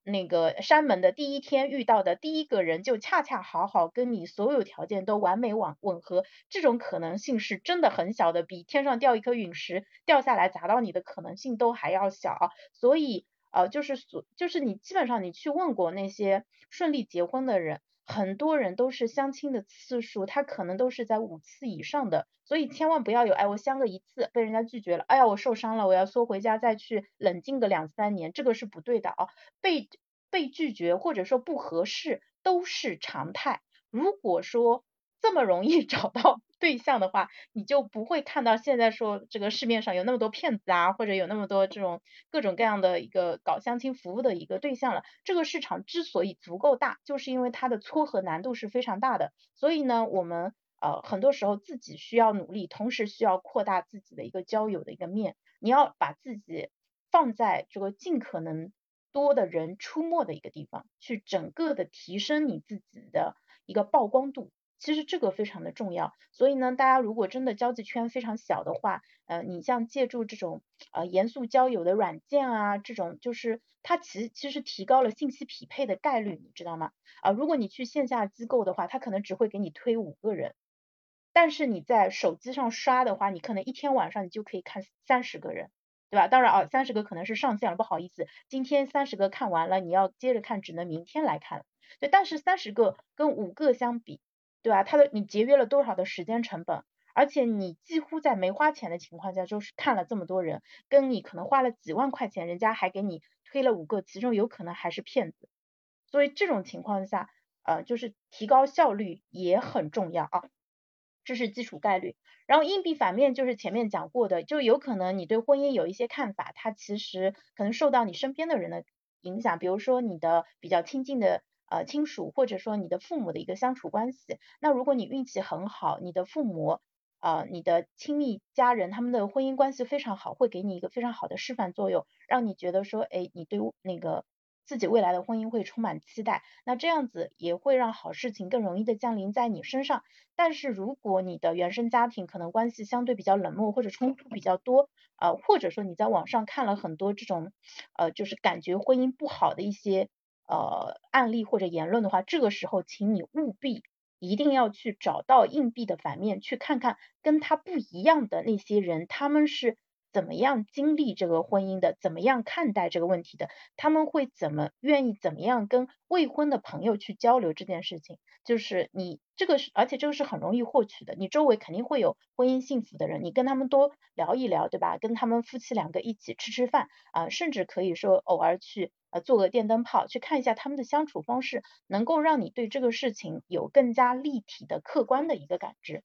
那个山门的第一天遇到的第一个人，就恰恰好好跟你所有条件都完美吻吻合，这种可能性是真的很小的，比天上掉一颗陨石掉下来砸到你的可能性都还要小。所以呃，就是所就是你基本上你去问过那些顺利结婚的人。很多人都是相亲的次数，他可能都是在五次以上的，所以千万不要有，哎，我相个一次被人家拒绝了，哎呀，我受伤了，我要缩回家再去冷静个两三年，这个是不对的啊，被被拒绝或者说不合适都是常态。如果说这么容易 [laughs] 找到对象的话，你就不会看到现在说这个市面上有那么多骗子啊，或者有那么多这种各种各样的一个搞相亲服务的一个对象了。这个市场之所以足够大，就是因为它的撮合难度是非常大的。所以呢，我们呃很多时候自己需要努力，同时需要扩大自己的一个交友的一个面。你要把自己放在这个尽可能多的人出没的一个地方，去整个的提升你自己的一个曝光度。其实这个非常的重要，所以呢，大家如果真的交际圈非常小的话，呃，你像借助这种呃严肃交友的软件啊，这种就是它其其实提高了信息匹配的概率，你知道吗？啊，如果你去线下机构的话，它可能只会给你推五个人，但是你在手机上刷的话，你可能一天晚上你就可以看三十个人，对吧？当然啊，三十个可能是上线了，不好意思，今天三十个看完了，你要接着看，只能明天来看。对，但是三十个跟五个相比。对吧？他的你节约了多少的时间成本？而且你几乎在没花钱的情况下，就是看了这么多人，跟你可能花了几万块钱，人家还给你推了五个，其中有可能还是骗子。所以这种情况下，呃，就是提高效率也很重要啊。这是基础概率。然后硬币反面就是前面讲过的，就有可能你对婚姻有一些看法，它其实可能受到你身边的人的影响，比如说你的比较亲近的。呃，亲属或者说你的父母的一个相处关系，那如果你运气很好，你的父母啊，你的亲密家人他们的婚姻关系非常好，会给你一个非常好的示范作用，让你觉得说，哎，你对那个自己未来的婚姻会充满期待，那这样子也会让好事情更容易的降临在你身上。但是如果你的原生家庭可能关系相对比较冷漠或者冲突比较多，呃，或者说你在网上看了很多这种呃，就是感觉婚姻不好的一些。呃，案例或者言论的话，这个时候，请你务必一定要去找到硬币的反面，去看看跟他不一样的那些人，他们是。怎么样经历这个婚姻的？怎么样看待这个问题的？他们会怎么愿意怎么样跟未婚的朋友去交流这件事情？就是你这个是，而且这个是很容易获取的。你周围肯定会有婚姻幸福的人，你跟他们多聊一聊，对吧？跟他们夫妻两个一起吃吃饭啊，甚至可以说偶尔去呃做个电灯泡，去看一下他们的相处方式，能够让你对这个事情有更加立体的客观的一个感知。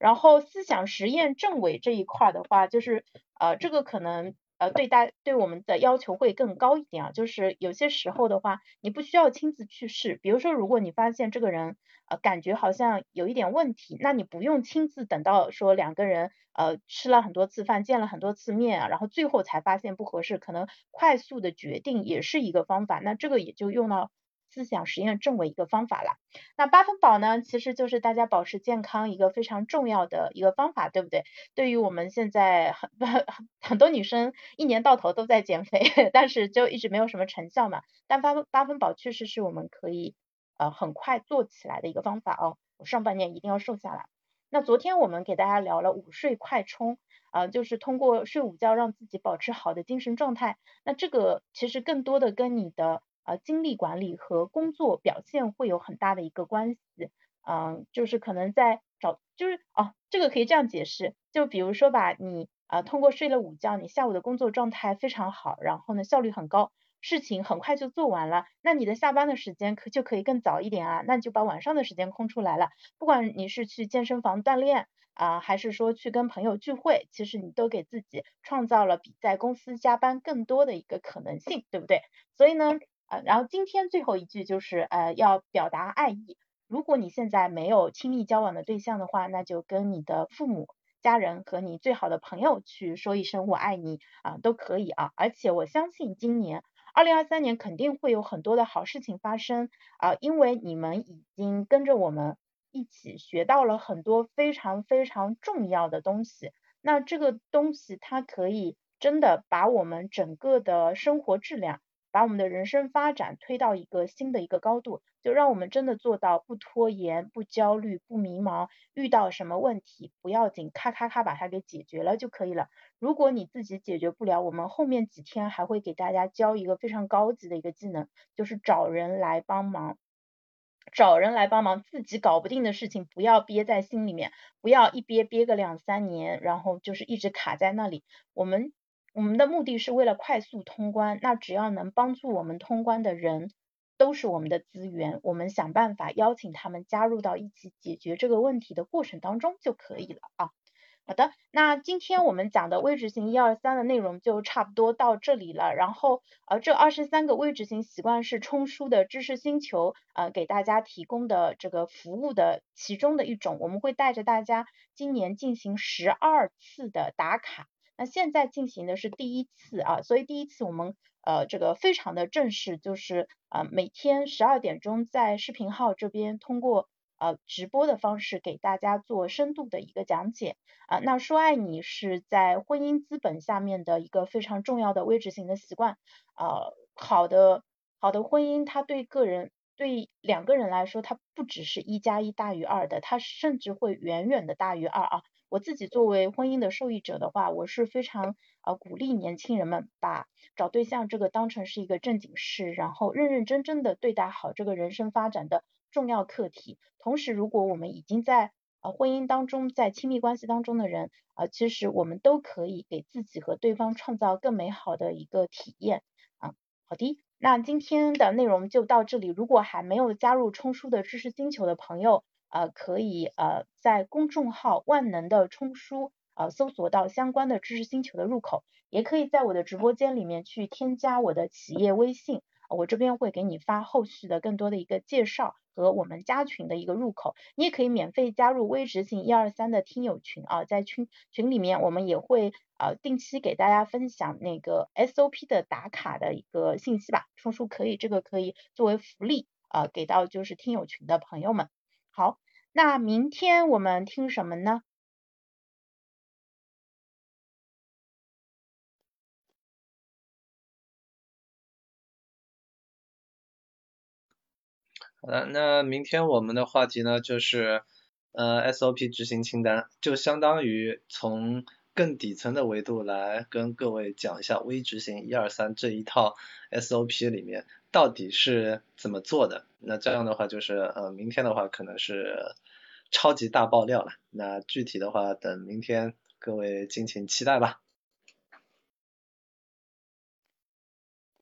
然后思想实验证伪这一块的话，就是呃这个可能呃对大对我们的要求会更高一点啊，就是有些时候的话，你不需要亲自去试，比如说如果你发现这个人呃感觉好像有一点问题，那你不用亲自等到说两个人呃吃了很多次饭，见了很多次面啊，然后最后才发现不合适，可能快速的决定也是一个方法，那这个也就用到。思想实验证伪一个方法了。那八分饱呢，其实就是大家保持健康一个非常重要的一个方法，对不对？对于我们现在很 [laughs] 很很多女生一年到头都在减肥，但是就一直没有什么成效嘛。但八分八分饱确实是我们可以呃很快做起来的一个方法哦。我上半年一定要瘦下来。那昨天我们给大家聊了午睡快充，啊，就是通过睡午觉让自己保持好的精神状态。那这个其实更多的跟你的呃，精力管理和工作表现会有很大的一个关系，嗯，就是可能在找，就是哦，这个可以这样解释，就比如说吧，你啊通过睡了午觉，你下午的工作状态非常好，然后呢效率很高，事情很快就做完了，那你的下班的时间可就可以更早一点啊，那就把晚上的时间空出来了，不管你是去健身房锻炼啊，还是说去跟朋友聚会，其实你都给自己创造了比在公司加班更多的一个可能性，对不对？所以呢。啊，然后今天最后一句就是呃要表达爱意。如果你现在没有亲密交往的对象的话，那就跟你的父母、家人和你最好的朋友去说一声我爱你啊，都可以啊。而且我相信今年二零二三年肯定会有很多的好事情发生啊，因为你们已经跟着我们一起学到了很多非常非常重要的东西。那这个东西它可以真的把我们整个的生活质量。把我们的人生发展推到一个新的一个高度，就让我们真的做到不拖延、不焦虑、不迷茫，遇到什么问题不要紧，咔咔咔把它给解决了就可以了。如果你自己解决不了，我们后面几天还会给大家教一个非常高级的一个技能，就是找人来帮忙，找人来帮忙，自己搞不定的事情不要憋在心里面，不要一憋憋个两三年，然后就是一直卡在那里。我们。我们的目的是为了快速通关，那只要能帮助我们通关的人，都是我们的资源，我们想办法邀请他们加入到一起解决这个问题的过程当中就可以了啊。好的，那今天我们讲的微执行一二三的内容就差不多到这里了。然后呃，这二十三个微执行习惯是冲书的知识星球呃给大家提供的这个服务的其中的一种，我们会带着大家今年进行十二次的打卡。那现在进行的是第一次啊，所以第一次我们呃这个非常的正式，就是呃每天十二点钟在视频号这边通过呃直播的方式给大家做深度的一个讲解啊。那说爱你是在婚姻资本下面的一个非常重要的微执行的习惯呃好的好的婚姻，它对个人对两个人来说，它不只是一加一大于二的，它甚至会远远的大于二啊。我自己作为婚姻的受益者的话，我是非常呃鼓励年轻人们把找对象这个当成是一个正经事，然后认认真真的对待好这个人生发展的重要课题。同时，如果我们已经在呃婚姻当中，在亲密关系当中的人，呃，其实我们都可以给自己和对方创造更美好的一个体验啊。好的，那今天的内容就到这里。如果还没有加入冲叔的知识星球的朋友，呃，可以呃在公众号万能的冲书呃搜索到相关的知识星球的入口，也可以在我的直播间里面去添加我的企业微信，我这边会给你发后续的更多的一个介绍和我们加群的一个入口，你也可以免费加入微执行一二三的听友群啊，在群群里面我们也会呃定期给大家分享那个 SOP 的打卡的一个信息吧，冲叔可以这个可以作为福利啊给到就是听友群的朋友们。好，那明天我们听什么呢？好的，那明天我们的话题呢，就是呃 SOP 执行清单，就相当于从更底层的维度来跟各位讲一下微执行一二三这一套 SOP 里面。到底是怎么做的？那这样的话就是，呃，明天的话可能是超级大爆料了。那具体的话，等明天各位敬请期待吧。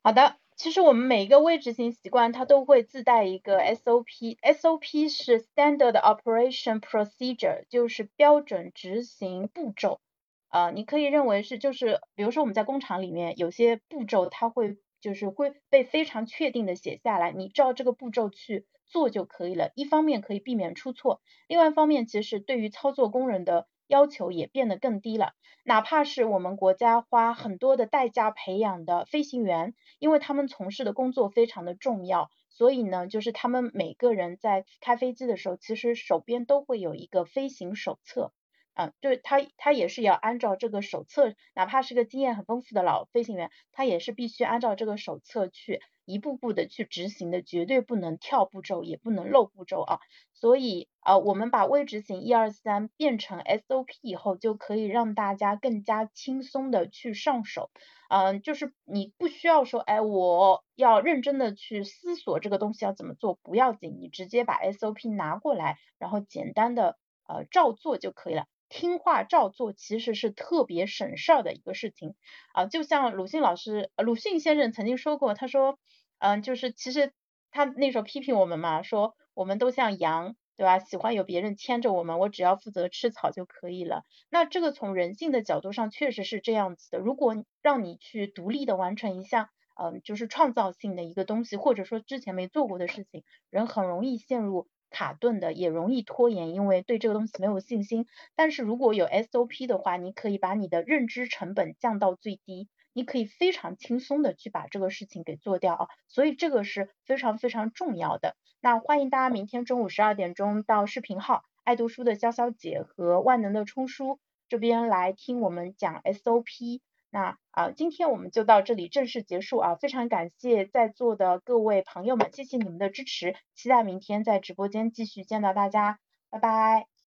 好的，其实我们每一个微执行习惯，它都会自带一个 SOP，SOP 是 Standard Operation Procedure，就是标准执行步骤。呃，你可以认为是就是，比如说我们在工厂里面有些步骤，它会就是会被非常确定的写下来，你照这个步骤去做就可以了。一方面可以避免出错，另外一方面其实对于操作工人的要求也变得更低了。哪怕是我们国家花很多的代价培养的飞行员，因为他们从事的工作非常的重要，所以呢，就是他们每个人在开飞机的时候，其实手边都会有一个飞行手册。啊，就是他，他也是要按照这个手册，哪怕是个经验很丰富的老飞行员，他也是必须按照这个手册去一步步的去执行的，绝对不能跳步骤，也不能漏步骤啊。所以啊，我们把微执行一二三变成 SOP 以后，就可以让大家更加轻松的去上手。嗯，就是你不需要说，哎，我要认真的去思索这个东西要怎么做，不要紧，你直接把 SOP 拿过来，然后简单的呃照做就可以了。听话照做其实是特别省事儿的一个事情啊，就像鲁迅老师，鲁迅先生曾经说过，他说，嗯，就是其实他那时候批评我们嘛，说我们都像羊，对吧？喜欢有别人牵着我们，我只要负责吃草就可以了。那这个从人性的角度上确实是这样子的。如果让你去独立的完成一项，嗯，就是创造性的一个东西，或者说之前没做过的事情，人很容易陷入。卡顿的也容易拖延，因为对这个东西没有信心。但是如果有 SOP 的话，你可以把你的认知成本降到最低，你可以非常轻松的去把这个事情给做掉啊。所以这个是非常非常重要的。那欢迎大家明天中午十二点钟到视频号爱读书的潇潇姐和万能的冲叔这边来听我们讲 SOP。那啊，今天我们就到这里正式结束啊！非常感谢在座的各位朋友们，谢谢你们的支持，期待明天在直播间继续见到大家，拜拜。